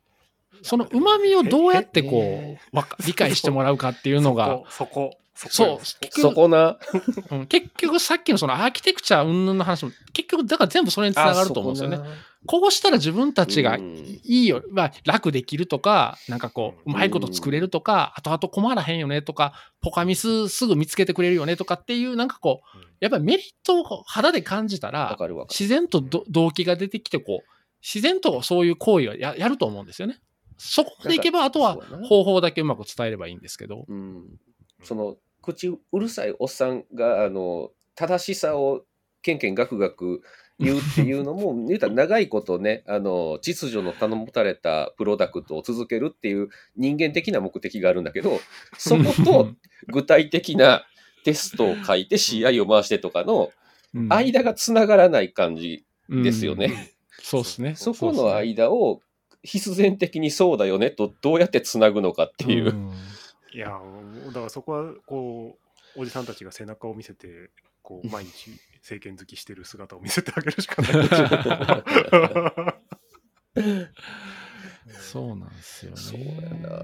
その旨味をどうやってこえう、わか理解してもらうかっていうのが、そこ、そこ、そうそこ結そこな。うん結局さっきのそのアーキテクチャ云々の話も、結局だから全部それにつながると思うんですよね。こうしたら自分たちがうんいいよ、まあ、楽できるとか、なんかこう、うまいこと作れるとか、後々困らへんよねとか、ポカミスすぐ見つけてくれるよねとかっていう、なんかこう、やっぱりメリットを肌で感じたわら。自然とど動機が出てきて、こう、自然とそういう行為をややると思うんですよね。そこまでいけば、あとは方法だけうまく伝えればいいんですけど。うん。その、口うるさいおっさんが、あの、正しさをけんけんがくがく言うっていうのも、言うたら長いことね、あの、秩序の頼もたれたプロダクトを続けるっていう人間的な目的があるんだけど、そこと具体的なテストを書いて CI を回してとかのうん間がつながらない感じですよね。うんそうですね。そこの間を必然的にそうだよねとどうやってつなぐのかっていう。んいや、だからそこは、こう、おじさんたちが背中を見せて、こう、毎日、政権好きしてる姿を見せてあげるしかない。そうなんですよね。そうや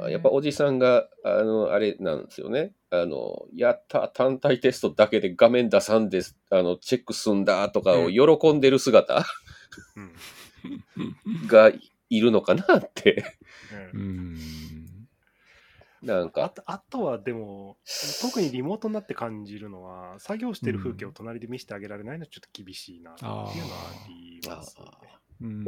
な。やっぱおじさんが、あの、あれなんですよね。あの、やった、単体テストだけで画面出さんで、あの、チェックすんだとかを喜んでる姿うんがいるのかなって。ううんなんか、とあとはでも、特にリモートになって感じるのは、作業してる風景を隣で見せてあげられないのはちょっと厳しいなっていうのはありますね。うん。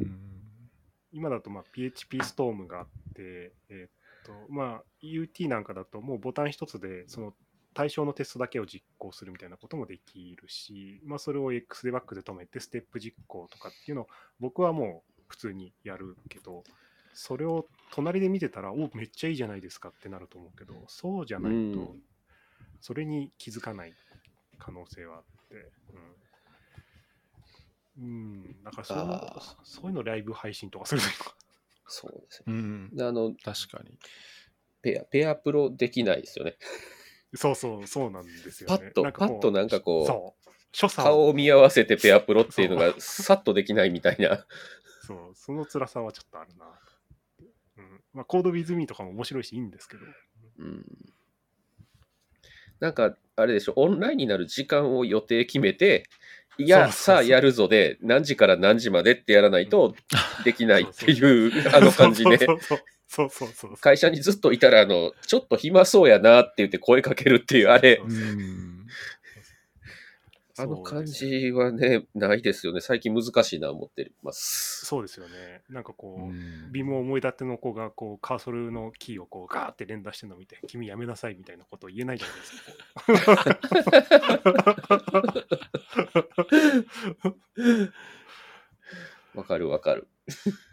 今だとまあ PHP ストームがあって、えーっとまあ、UT なんかだともうボタン一つでその対象のテストだけを実行するみたいなこともできるし、まあ、それを X デバッグで止めてステップ実行とかっていうのを僕はもう普通にやるけどそれを隣で見てたらおめっちゃいいじゃないですかってなると思うけどそうじゃないと、うんそれに気づかない可能性はあって、うん。うん、なんかそういうのあーそういうのライブ配信とかするといいのか。そうですね。うん。であの、確かに。ペア、ペアプロできないですよね。そうそう、そうなんですよね。パッと、なんかこうパッとなんかこう、そう。所作を、顔を見合わせてペアプロっていうのがさっとできないみたいな。そう、その辛さはちょっとあるな。うん。まあ、コードウィズミーとかも面白いしいいんですけど。うんなんか、あれでしょ、オンラインになる時間を予定決めて、いや、さあやるぞで、何時から何時までってやらないとできない っていう、あの感じで、そうそうそう。会社にずっといたら、あの、ちょっと暇そうやなって言って声かけるっていう、あれそ、うん。あの感じはね、ないですよね。最近難しいな思ってます。そうですよね。なんかこう、うんビーム思い立ての子がこうカーソルのキーをこうガーって連打してるのを見て、君やめなさいみたいなことを言えないじゃないですか。わかるわかる。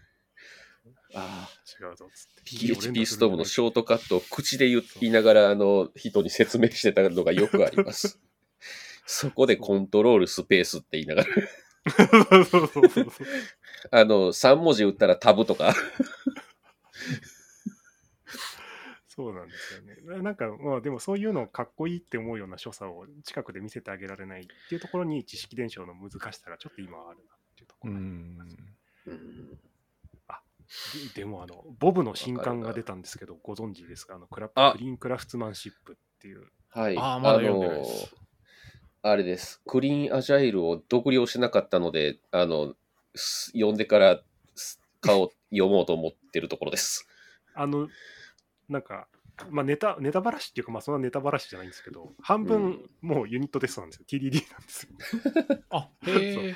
ああ、違うぞっつって。PHP ストームのショートカットを口で言いながら、あの、人に説明してたのがよくあります。そこでコントロールスペースって言いながら、そうそうそうそう。あの、3文字打ったらタブとか。そうなんですよね。ななんか、まあでもそういうのをかっこいいって思うような所作を近くで見せてあげられないっていうところに知識伝承の難しさがちょっと今はあるなっていうとこうろ。ん。うんででもあの、ボブの新刊が出たんですけど、ご存知ですか？あのクラあクリーンクラフトマンシップっていう。はい。あーまだ読んでないですあれです。クリーンアジャイルを読了しなかったので、あの、す読んでからす顔読もうと思ってるところです。あの、なんか、まあネタ、ネタばらしっていうか、まあそんなネタばらしじゃないんですけど、半分もうユニットテストなんですよ。TDD なんですよ。あ、へえ。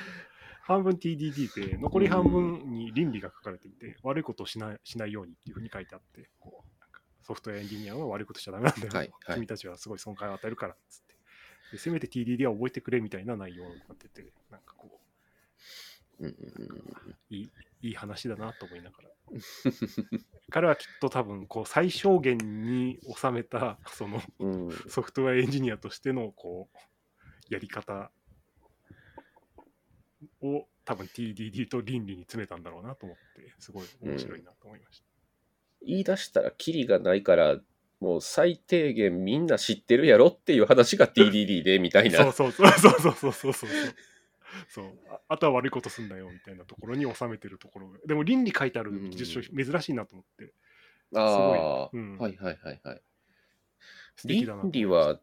半分 TDD で、残り半分に倫理が書かれていて、悪いことをしないしないようにっていうふうに書いてあって、ソフトウェアエンジニアは悪いことしちゃダメなんだよ、はいはい君たちはすごい損害を与えるからっつってで。せめて TDD は覚えてくれみたいな内容になってて、なんかこういいいい話だなと思いながら。彼はきっと多分、こう、最小限に収めた、その、うんソフトウェアエンジニアとしての、こう、やり方を多分 TDD と倫理に詰めたんだろうなと思って、すごい面白いなと思いました。言い出したらキリがないから、もう最低限みんな知ってるやろっていう話が TDD でみたいな。そうそう。そうそうそうそうそう。そうあとは悪いことすんだよみたいなところに収めてるところ。でも倫理書いてある技珍しいなと思って、うん、ああ、うん、はいはいはいはい。倫理は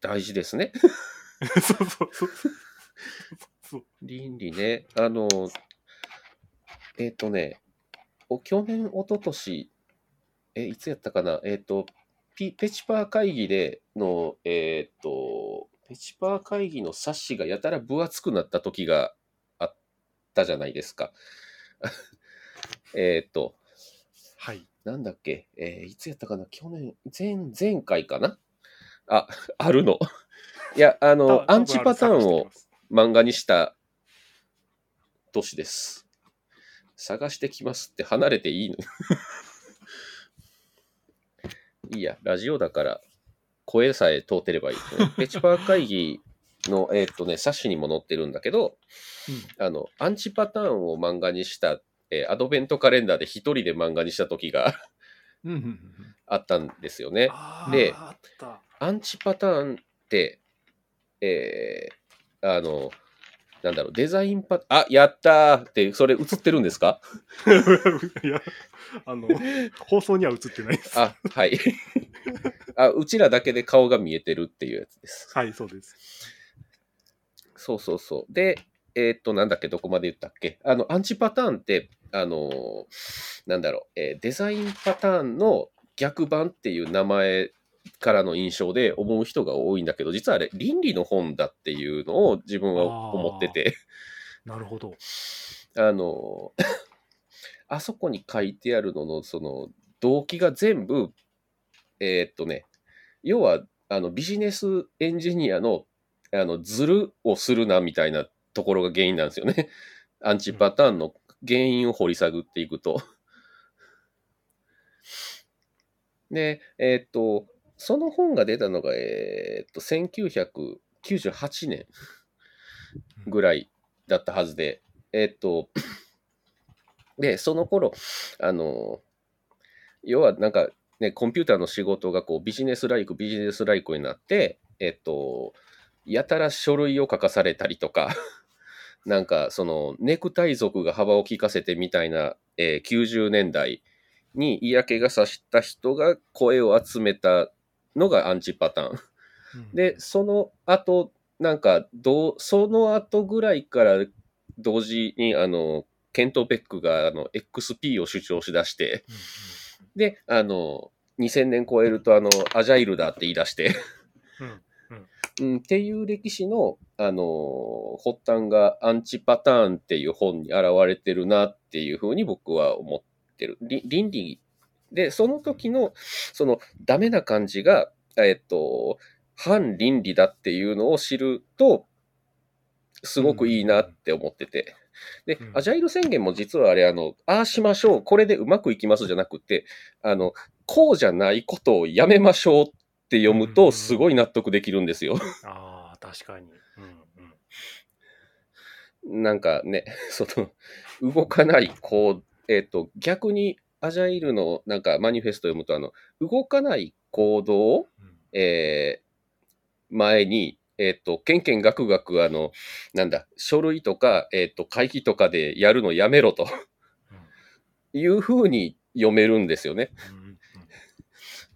大事ですね。そうそうそうそう倫理ね。あのえっ、ー、とねお去年おととしえ、いつやったかな？えっ、と、ピペチパー会議での、えっ、と、ペチパー会議の冊子がやたら分厚くなった時があったじゃないですか。えっと、はい。なんだっけ、えーいつやったかな？去年、前、前回かな？あ、あるの。いや、あの、たアンチパターンを漫画にした年です。探してきますって離れていいのいいや、ラジオだから声さえ通ってればいい、ね。ペチパー会議の、えーっとね、冊子にも載ってるんだけど、あの、アンチパターンを漫画にした、えーアドベントカレンダーで一人で漫画にした時がうんうんうんあったんですよね。で。アンチパターンって、えー、あの、なんだろう、デザインパ、あ、やったーって、それ映ってるんですか？いや、あの、放送には映ってないです。あ、はい。あ、うちらだけで顔が見えてるっていうやつです。はい、そうです。そうそうそう。で、えーっと、なんだっけ、どこまで言ったっけ？あの、アンチパターンって、あのーなんだろう、えーデザインパターンの逆版っていう名前からの印象で思う人が多いんだけど、実はあれ、倫理の本だっていうのを自分は思ってて、なるほど。あの、あそこに書いてあるのの、その、動機が全部、えーっとね、要は、あの、ビジネスエンジニアの、あの、ズルをするな、みたいなところが原因なんですよね。アンチパターンの原因を掘り下げていくと。で、えーっと、その本が出たのが、えーっと、1998年ぐらいだったはずで、えーっと、で、その頃、あの、要はなんかね、コンピューターの仕事がこうビジネスライク、ビジネスライクになって、えっと、やたら書類を書かされたりとか、なんかそのネクタイ族が幅を利かせてみたいな、えー90年代に嫌気がさした人が声を集めたのがアンチパターン。で、その後、なんか、どう、その後ぐらいから同時に、あの、ケント・ベックが、あの、XP を主張しだして、で、あの、2000年超えると、あの、アジャイルだって言い出して、うん、っていう歴史の、あの、発端がアンチパターンっていう本に現れてるなっていうふうに僕は思ってる。り倫理で、その時の、その、ダメな感じが、えっと、反倫理だっていうのを知ると、すごくいいなって思ってて。でうん、アジャイル宣言も実はあれ、あの、ああしましょう、これでうまくいきますじゃなくて、あの、こうじゃないことをやめましょうって読むうんと、すごい納得できるんですよ。ああ、確かに。うんうんなんかね、その、動かない、こう、えっ、と、逆に、アジャイルのなんかマニフェスト読むと、あの、動かない行動を、うん。えー前に、えっ、と、けんけんがくがく、あの、なんだ、書類とか、えっ、と、会議とかでやるのやめろというふうに読めるんですよね。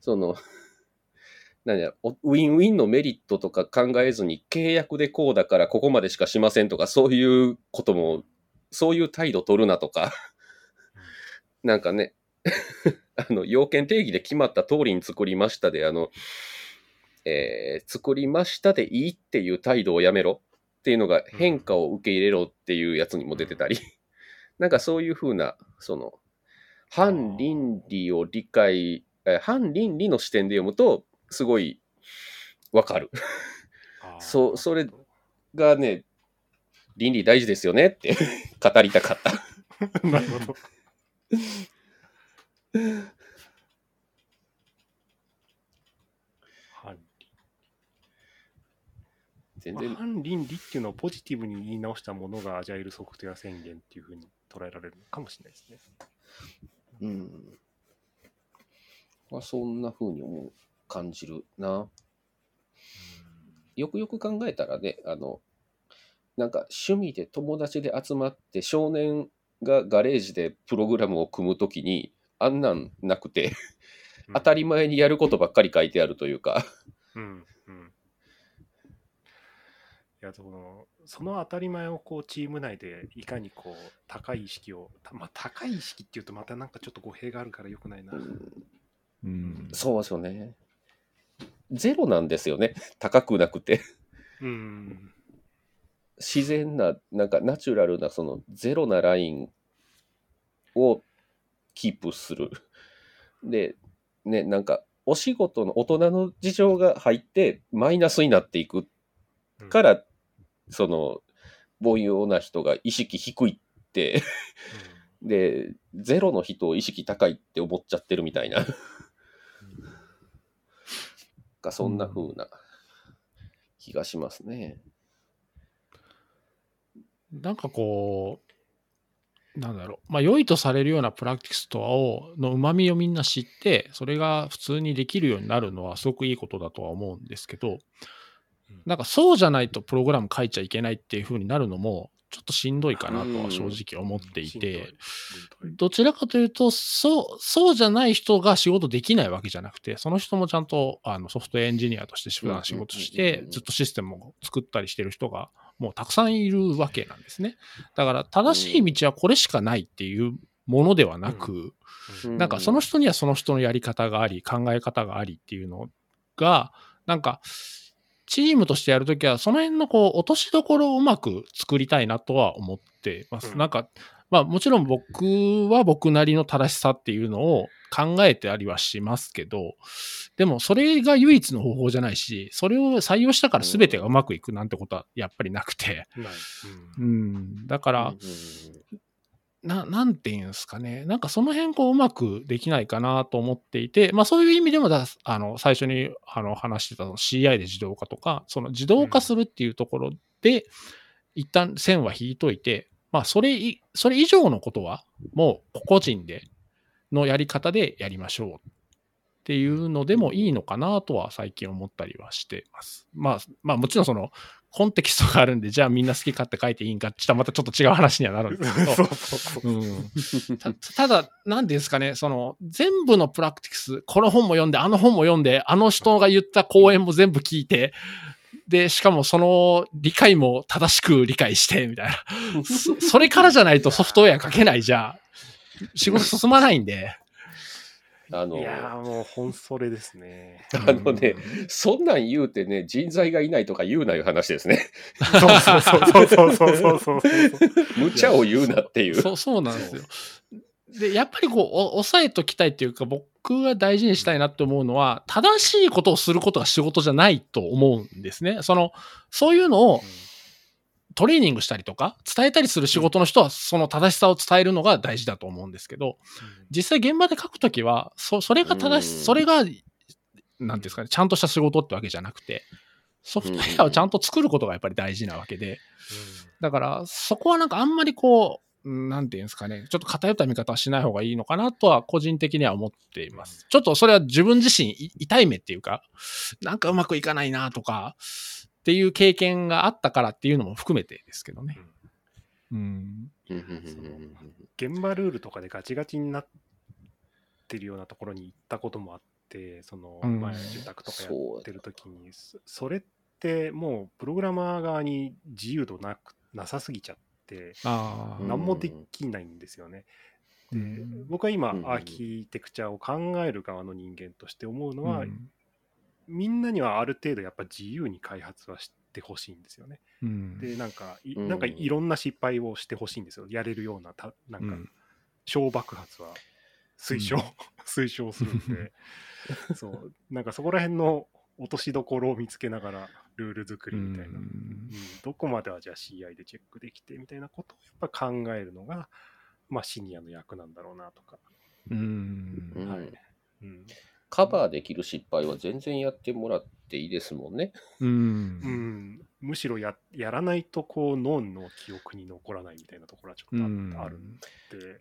その、なんや、おウィンウィンのメリットとか考えずに、契約でこうだからここまでしかしませんとか、そういうことも、そういう態度取るなとか、なんかね、あの、要件定義で決まった通りに作りましたで、あの、えー作りましたでいいっていう態度をやめろっていうのが変化を受け入れろっていうやつにも出てたり、なんかそういうふうな、その、反倫理を理解、えー反倫理の視点で読むと、すごいわかる。そうそれがね、倫理大事ですよねって語りたかった。なるほど。反全然、反倫理っていうのをポジティブに言い直したものがアジャイルソフトウェア宣言っていうふうに捉えられるのかもしれないですね。うん。まあ、そんな風に思う、感じるな。よくよく考えたらね、あの、なんか趣味で友達で集まって少年がガレージでプログラムを組むときに、あんなんなくて、当たり前にやることばっかり書いてあるというか、うんうん。いやそのその当たり前をこうチーム内でいかにこう高い意識を、たまあ、高い意識っていうとまたなんかちょっと語弊があるからよくないな。うん。そうですよね。ゼロなんですよね。高くなくて。うん。自然な、なんかナチュラルな、そのゼロなラインをキープする。で、ね、なんか、お仕事の大人の事情が入ってマイナスになっていくから、その、凡庸な人が意識低いって、で、ゼロの人を意識高いって思っちゃってるみたいな、がそんな風な気がしますね。なんかこう、なんだろう、まあ、良いとされるようなプラクティスとはをのうまみをみんな知って、それが普通にできるようになるのはすごくいいことだとは思うんですけど、なんかそうじゃないとプログラム書いちゃいけないっていう風になるのも、ちょっとしんどいかなとは正直思っていて、どちらかというと、そう、そうじゃない人が仕事できないわけじゃなくて、その人もちゃんとあのソフトエンジニアとして普段仕事してずっとシステムを作ったりしてる人がもうたくさんいるわけなんですね。だから正しい道はこれしかないっていうものではなく、なんかその人にはその人のやり方があり、考え方がありっていうのが、なんか、チームとしてやるときは、その辺のこう、落としどころをうまく作りたいなとは思ってます。うん。なんか、まあもちろん僕は僕なりの正しさっていうのを考えてありはしますけど、でもそれが唯一の方法じゃないし、それを採用したから全てがうまくいくなんてことはやっぱりなくて。うん、だから、うんな、なんていうんですかね。なんかその辺こううまくできないかなと思っていて、まあそういう意味でもだ、あの、最初にあの話してたの CI で自動化とか、その自動化するっていうところで、一旦線は引いといて、まあそれい、それ以上のことは、もう個人でのやり方でやりましょうっていうのでもいいのかなとは最近思ったりはしてます。まあ、まあもちろんそのコンテキストがあるんで、じゃあみんな好き勝手書いていいんかって言ったらまたちょっと違う話にはなるんですけど、そうそうそう。うん、たただ、なんですかね、その、全部のプラクティクス、この本も読んで、あの本も読んで、あの人が言った講演も全部聞いて、で、しかもその理解も正しく理解して、みたいな。そそれからじゃないとソフトウェア書けないじゃ、仕事進まないんで。あのいやーもう本それですね。あのね、そんなん言うてね、人材がいないとか言うないう話ですね。そうそうそうそうそうそうそうそう。無茶を言うなっていう。そう、そうなんですよ。で、やっぱりこう、お抑えときたいっていうか、僕が大事にしたいなって思うのは、正しいことをすることが仕事じゃないと思うんですね。その、そういうのをトレーニングしたりとか、伝えたりする仕事の人は、その正しさを伝えるのが大事だと思うんですけど、実際現場で書くときは、そ、それが正し、うん。それが、なんですかね、ちゃんとした仕事ってわけじゃなくて、ソフトウェアをちゃんと作ることがやっぱり大事なわけで、だから、そこはなんかあんまりこう、うんなんていうんですかね、ちょっと偏った見方はしない方がいいのかなとは個人的には思っています。ちょっとそれは自分自身い痛い目っていうか、なんかうまくいかないなとか、っていう経験があったからっていうのも含めてですけどね。うん。うんうんうん現場ルールとかでガチガチになってるようなところに行ったこともあって、そのうん前受託とかやってる時に、そそれってもうプログラマー側に自由度なくなさすぎちゃって、ああ。うん何もできないんですよね。でうん。僕は今うんアーキテクチャを考える側の人間として思うのは、うん。みんなにはある程度やっぱ自由に開発はしてほしいんですよね。うん。でなんかいうん。なんかいろんな失敗をしてほしいんですよ。やれるようなたなんか小爆発は推奨、うん。推奨するんで。そう。なんかそこら辺の落としどころを見つけながらルール作りみたいな、ううん。んどこまではじゃあ CI でチェックできてみたいなことをやっぱ考えるのが、まあ、シニアの役なんだろうなとか、うん。うん。はい。うん。カバーできる失敗は全然やってもらっていいですもんね。うん。うん。むしろややらないとこう脳の記憶に残らないみたいなところはちょっとあ,、うん。あるんで、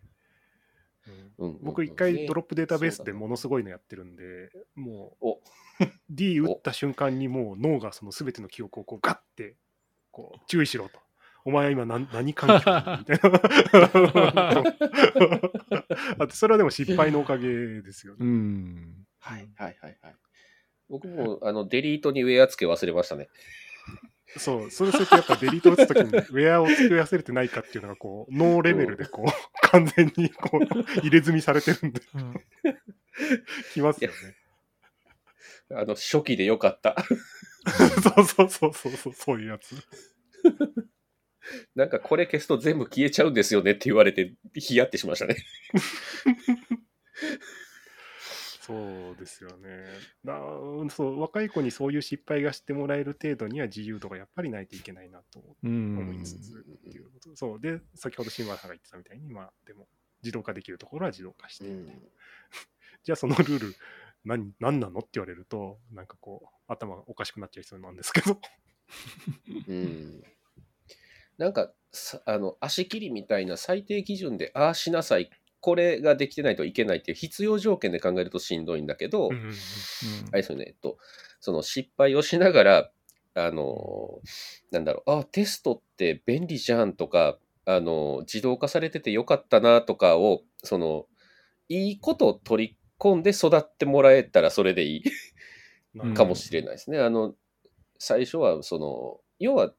うん僕一回ドロップデータベースでものすごいのやってるんで、もうお D 打った瞬間にもう脳がその全ての記憶をこうガッてこう注意しろと。お前は今何何環境にみたいな。あとそれはでも失敗のおかげですようね。んはいはいはいはい。僕もあのデリートにウェア付け忘れましたね。そう、それするとやっぱデリート打つときにウェアを作り忘れてないかっていうのがこう、脳レベルでこう、完全にこう、入れ墨されてるんで、きますよね。あの初期でよかった。そうそうそうそうそう、そういうやつ。なんかこれ消すと全部消えちゃうんですよねって言われてヒヤってしましたね。そうですよね。だそう若い子にそういう失敗がしてもらえる程度には自由度がやっぱりないといけないなとうん思いつつっていうこと。そう。で、先ほど新村さんが言ってたみたいに、まあ、でも、自動化できるところは自動化して、じゃあそのルール何、何なのって言われると、なんかこう、頭がおかしくなっちゃいそうなんですけど。うんなんかさあの足切りみたいな最低基準でああしなさいこれができてないといけないっていう必要条件で考えるとしんどいんだけど、うんうんうんあれですよね、えっと、その失敗をしながら、あの、なんだろう、あ、テストって便利じゃんとか、あの、自動化されててよかったなとかを、その、いいことを取り込んで育ってもらえたらそれでいい。うんかもしれないですね。あの、最初は、その、要は、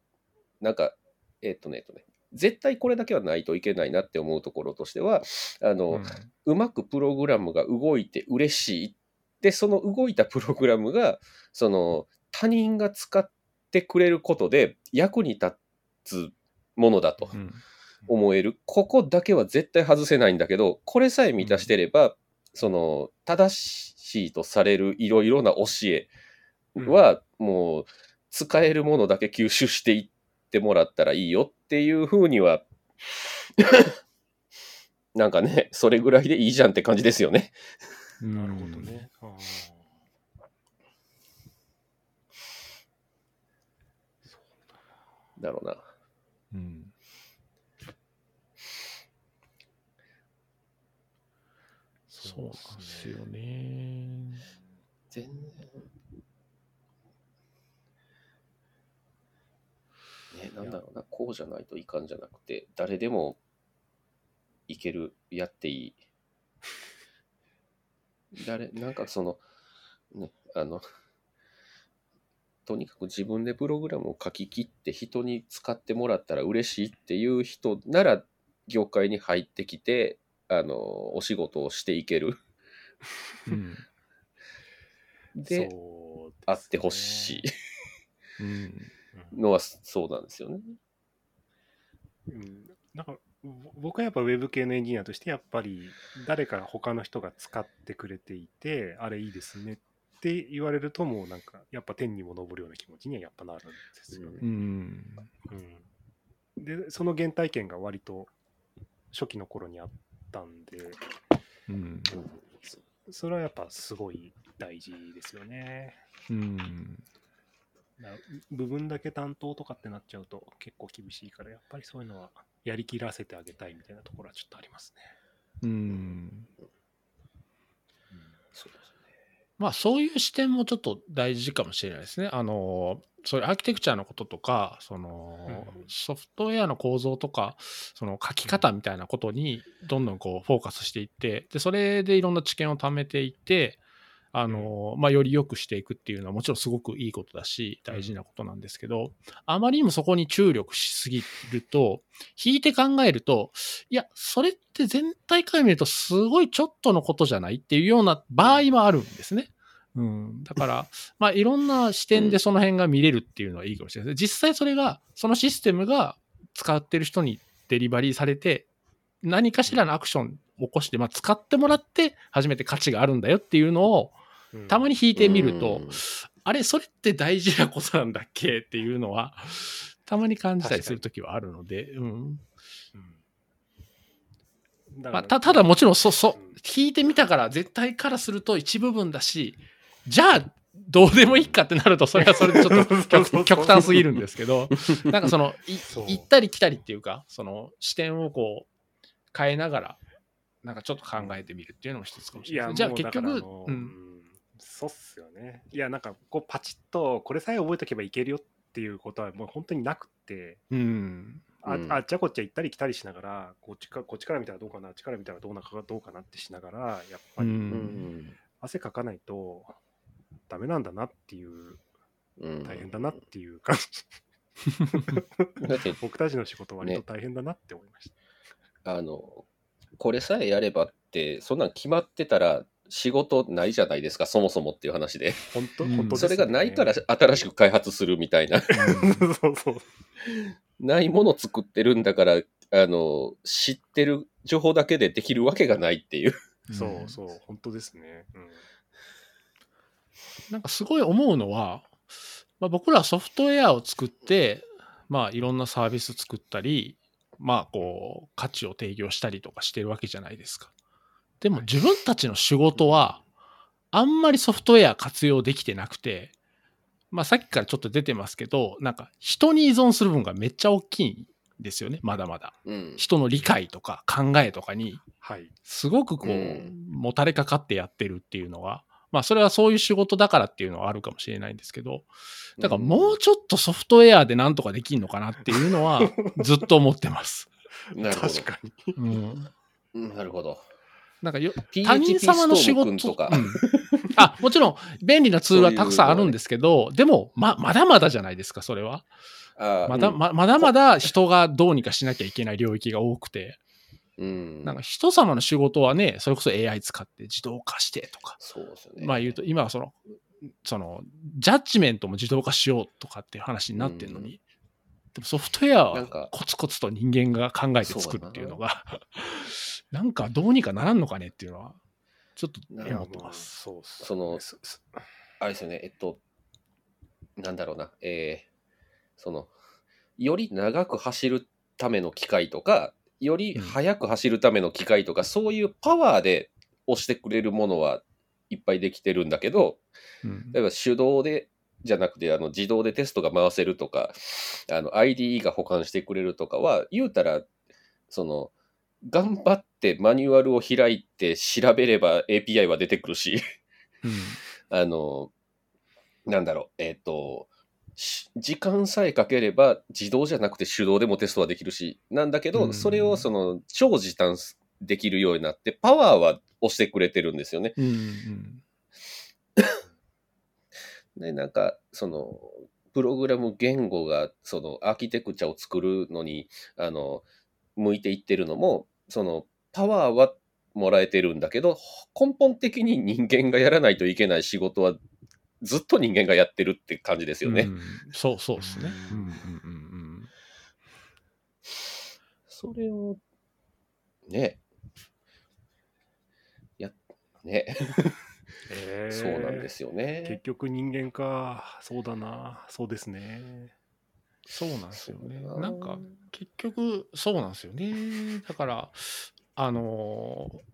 なんか、えっとね、えっとね、絶対これだけはないといけないなって思うところとしては、あの、うまくプログラムが動いて嬉しい。で、その動いたプログラムが、その他人が使ってくれることで役に立つものだとうん思える。ここだけは絶対外せないんだけど、これさえ満たしてれば、その正しいとされるいろいろな教えは、もう使えるものだけ吸収していってもらったらいいよっていうふうには なんかね、それぐらいでいいじゃんって感じですよね。なるほどね。だろうな。うん。そうなんですよね。全然。なんだろうな、こうじゃないといかんじゃなくて、誰でもいける、やっていい。誰、なんかその、ね、あの、とにかく自分でプログラムを書き切って人に使ってもらったら嬉しいっていう人なら業界に入ってきて、あの、お仕事をしていける。うん。で、ですねあってほしいうん。うんのはそうなんですよね。うんなんかぼ僕はやっぱウェブ系のエンジニアとしてやっぱり誰か他の人が使ってくれていてあれいいですねって言われるともうなんかやっぱ天にも昇るような気持ちにはやっぱなるんですよね。うん。うんでその原体験が割と初期の頃にあったんでうん。それはやっぱすごい大事ですよね。うん。だ部分だけ担当とかってなっちゃうと結構厳しいからやっぱりそういうのはやりきらせてあげたいみたいなところはちょっとありますね。うん。そうですね。まあそういう視点もちょっと大事かもしれないですね。あの、そういうアーキテクチャのこととか、その、うんソフトウェアの構造とか、その書き方みたいなことにどんどんこうフォーカスしていって、で、それでいろんな知見を貯めていって、あの、まあより良くしていくっていうのはもちろんすごくいいことだし、大事なことなんですけど、あまりにもそこに注力しすぎると、引いて考えると、いや、それって全体から見るとすごいちょっとのことじゃないっていうような場合もあるんですね。うん。だから、まあいろんな視点でその辺が見れるっていうのはいいかもしれないです。実際それが、そのシステムが使ってる人にデリバリーされて、何かしらのアクションを起こして、まあ使ってもらって初めて価値があるんだよっていうのを、うんたまに引いてみるとうん、あれ、それって大事なことなんだっけっていうのは、たまに感じたりするときはあるので、うん。まあ、たただもちろんそ、そうん、聞いてみたから絶対からすると一部分だし、じゃあ、どうでもいいかってなると、それはそれでちょっと 極極端すぎるんですけど、なんかその、行ったり来たりっていうか、その視点をこう、変えながら、なんかちょっと考えてみるっていうのも一つかもしれない。じゃあ結局うんそうっすよね。いや、なんかこうパチッとこれさえ覚えとけばいけるよっていうことはもう本当になくて、うん、あうんあっちゃこっちゃ行ったり来たりしながら、こっちかこっちから見たらどうかな、あっちから見たらどうなかどうかなってしながら、やっぱう、りうんん。汗かかないとダメなんだなっていう、うん大変だなっていう感じ。だって、僕たちの仕事割と大変だなって思いました。あの、これさえやればって、そんなん決まってたら仕事ないじゃないですか、そもそもっていう話で。本当、うん本当ですそれがないから新しく開発するみたいな。そうそう。ないもの作ってるんだから、あの、知ってる情報だけでできるわけがないっていう。そうそう、本当ですね。うんなんかすごい思うのは、まあ、僕らはソフトウェアを作って、まあ、いろんなサービス作ったり、まあ、こう、価値を提供したりとかしてるわけじゃないですか。でも自分たちの仕事は、あんまりソフトウェア活用できてなくて、まあ、さっきからちょっと出てますけど、なんか人に依存する分がめっちゃ大きいんですよね、まだまだ。うん。人の理解とか考えとかにはい。すごくこう、うんもたれかかってやってるっていうのは、まあそれはそういう仕事だからっていうのはあるかもしれないんですけど、だからもうちょっとソフトウェアでなんとかできんのかなっていうのはずっと思ってます。なるほど 確かに。うん、うん。なるほど。なんかよ他人様の仕事とか。うん。あ、もちろん便利なツールはたくさんあるんですけど、でもままだまだじゃないですか、それは。まだままだまだ人がどうにかしなきゃいけない領域が多くて、うん。なんか人様の仕事はね、それこそ AI 使って自動化してとか、そうですよね。まあ言うと、今はその、その、ジャッジメントも自動化しようとかっていう話になってるのに、でもソフトウェアはコツコツと人間が考えて作るっていうのが、なんかどうにかならんのかねっていうのは、ちょっと思ってます。そうそのあれですよね、えっと、なんだろうな、えーその、より長く走るための機械とか、より速く走るための機械とか、そういうパワーで押してくれるものはいっぱいできてるんだけど、うん。例えば手動でじゃなくてあの自動でテストが回せるとか、あの IDE が保管してくれるとかは、言うたら、その、頑張ってマニュアルを開いて調べれば API は出てくるし、うん。あの、なんだろう、えっ、と、し時間さえかければ自動じゃなくて手動でもテストはできるし、なんだけど、うんそれをその超時短できるようになって、パワーは押してくれてるんですよね。うんうん。で、なんか、その、プログラム言語が、その、アーキテクチャを作るのに、あの、向いていってるのも、その、パワーはもらえてるんだけど、根本的に人間がやらないといけない仕事は、ずっと人間がやってるって感じですよね。うんそうそうですね。ううんんうんうんそれを、ね、や、ね、えーそうなんですよ結ね。局人間か。そうだな。そうですね。そうなんですよねなんか結局そうなんですよね。だからあのー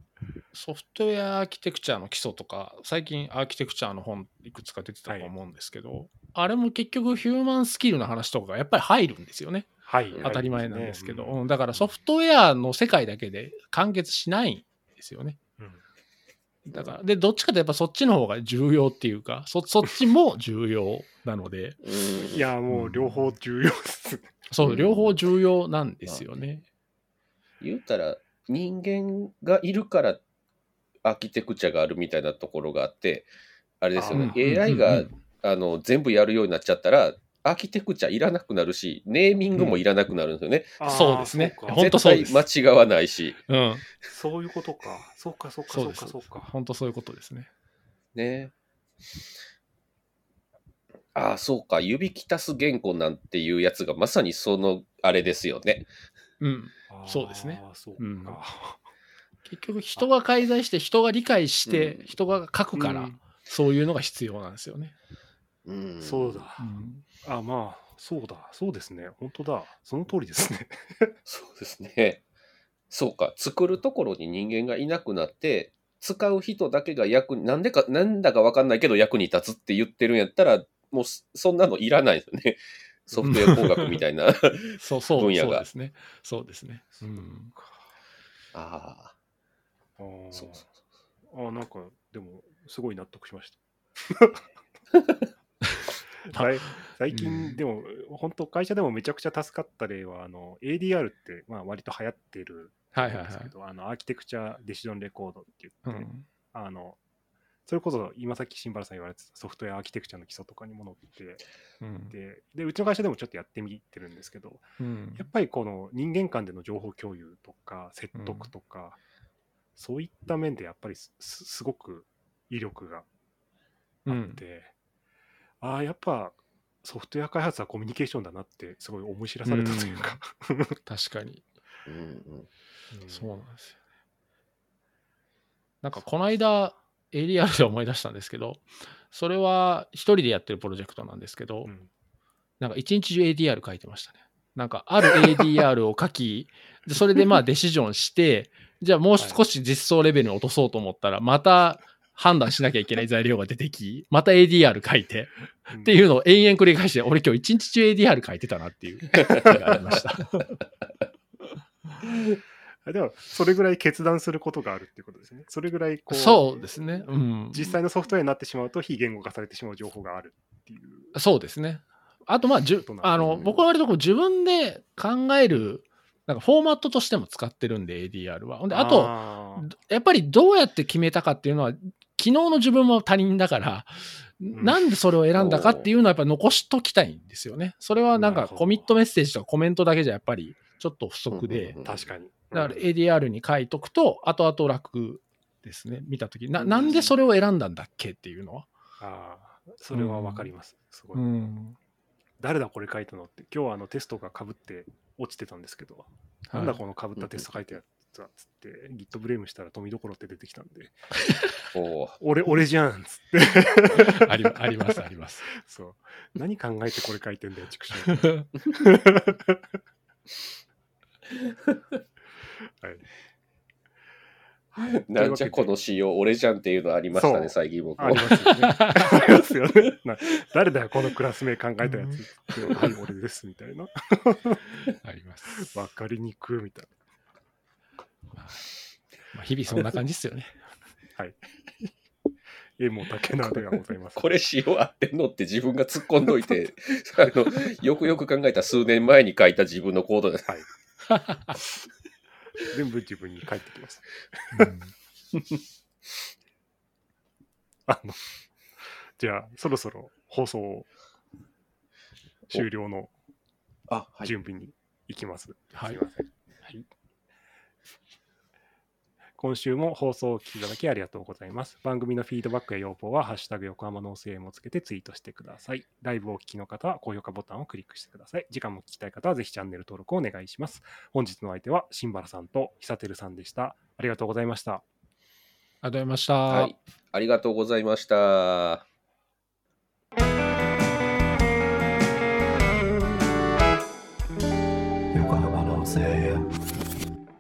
ソフトウェアアーキテクチャの基礎とか最近アーキテクチャの本いくつか出てたと思うんですけど、あれも結局ヒューマンスキルの話とかがやっぱり入るんですよね。はい。当たり前なんですけど、はいうんだからソフトウェアの世界だけで完結しないんですよね。うんだから、で、どっちかとやっぱそっちの方が重要っていうか、そそっちも重要なので、うんいや、もう両方重要です。そうう、両方重要なんですよね。言うたら人間がいるからアーキテクチャがあるみたいなところがあってあれですよねうん AI うんがうんあの全部やるようになっちゃったらアーキテクチャいらなくなるしネーミングもいらなくなるんですよね、あーそうですねそうかほんとそうです絶対間違わないしうん。そういうことか。そうか、そうか、そそううか。そうか。本当そういうことですね。ねああそうか指きたす言語なんていうやつがまさにそのあれですよねうん。そうですね。そううんか。結局人が介在して人が理解してうん人が書くから、うんそういうのが必要なんですよね。うんそうだ。うんあ、まあ、そうだ。そうですね。本当だ。その通りですね。そうですね。そうか、作るところに人間がいなくなって、使う人だけが役に、なんでか、なんだかわかんないけど役に立つって言ってるんやったら、もうそそんなのいらないですよね。ソフトウェア工学みたいな。そうそう分野がそうですね。そうですね。うんああーあ、そうそうあーなんか、でも、すごい納得しました。最近、でも、本当、会社でもめちゃくちゃ助かった例は、あの ADR って、まあ、割と流行ってるはいはいはいんですけ。ど、あのアーキテクチャデシジョンレコードってう言って、んあのそれこそ今さっき新原さん言われてたソフトウェアアーキテクチャの基礎とかにも載ってうん。てでうちの会社でもちょっとやってみてるんですけどうん。やっぱりこの人間間での情報共有とか説得とか、そういった面でやっぱりすごく威力がうん。で、ああやっぱソフトウェア開発はコミュニケーションだなってすごい思い知らされたというか、確かに。うんうん。そうなんですよね。なんかこの間 ADR で思い出したんですけど、それは一人でやってるプロジェクトなんですけど、うんなんか一日中 ADR 書いてましたね。なんかある ADR を書き、でそれでまあデシジョンして、じゃあもう少し実装レベルに落とそうと思ったら、また判断しなきゃいけない材料が出てき、また ADR 書いて、っていうのを延々繰り返して、俺今日一日中 ADR 書いてたなっていう日がありました。あでもそれぐらい決断することがあるっていうことですねそれぐらいこうそうですね。うん。実際のソフトウェアになってしまうと非言語化されてしまう情報があるっていう。そうですね。あと、まあ、じゅあの僕は割とこう自分で考える、なんかフォーマットとしても使ってるんで、ADR は。ほんで、あと、あーやっぱりどうやって決めたかっていうのは、昨日の自分も他人だから、んなんでそれを選んだかっていうのはやっぱ残しときたいんですよね。それはなんかコミットメッセージとかコメントだけじゃやっぱりちょっと不足で、うん確かに。だから ADR に書いとくと、後々楽ですね。見たときな、なんでそれを選んだんだっけっていうのは。ああ、それはわかります。すごい。うん。誰だこれ書いたのって、今日はあのテストがかぶって落ちてたんですけど、なんだこのかぶったテスト書いたやつはっつって、Git ブレームしたら富どころって出てきたんで、おー俺、俺じゃんっつって。ありあります、あります。そう。何考えてこれ書いてんだよ、畜生。はい。なんじゃこの仕様、俺じゃんっていうのありましたね、最近僕あもり。ますよね。ありますよね。な誰だよ、このクラス名考えたやつ。はい、俺です、みたいな。あります。わかりにくいみたいまあまあ日々そんな感じですよね。な。はい。絵も竹縄ではございます。これ仕様合ってんのって自分が突っ込んどいて、あのよくよく考えたら数年前に書いた自分のコードです。はい。全部自分に返ってきます。うんあの、じゃあ、そろそろ放送終了の。準備に行きます。はいすいません。はい。今週も放送をお聞きいただきありがとうございます。番組のフィードバックや要望は、ハッシュタグ横浜の OCM をつけてツイートしてください。ライブをお聞きの方は、高評価ボタンをクリックしてください。時間も聞きたい方は、ぜひチャンネル登録をお願いします。本日の相手は、新原さんと久照さんでした。ありがとうございました。ありがとうございました。はい。ありがとうございました。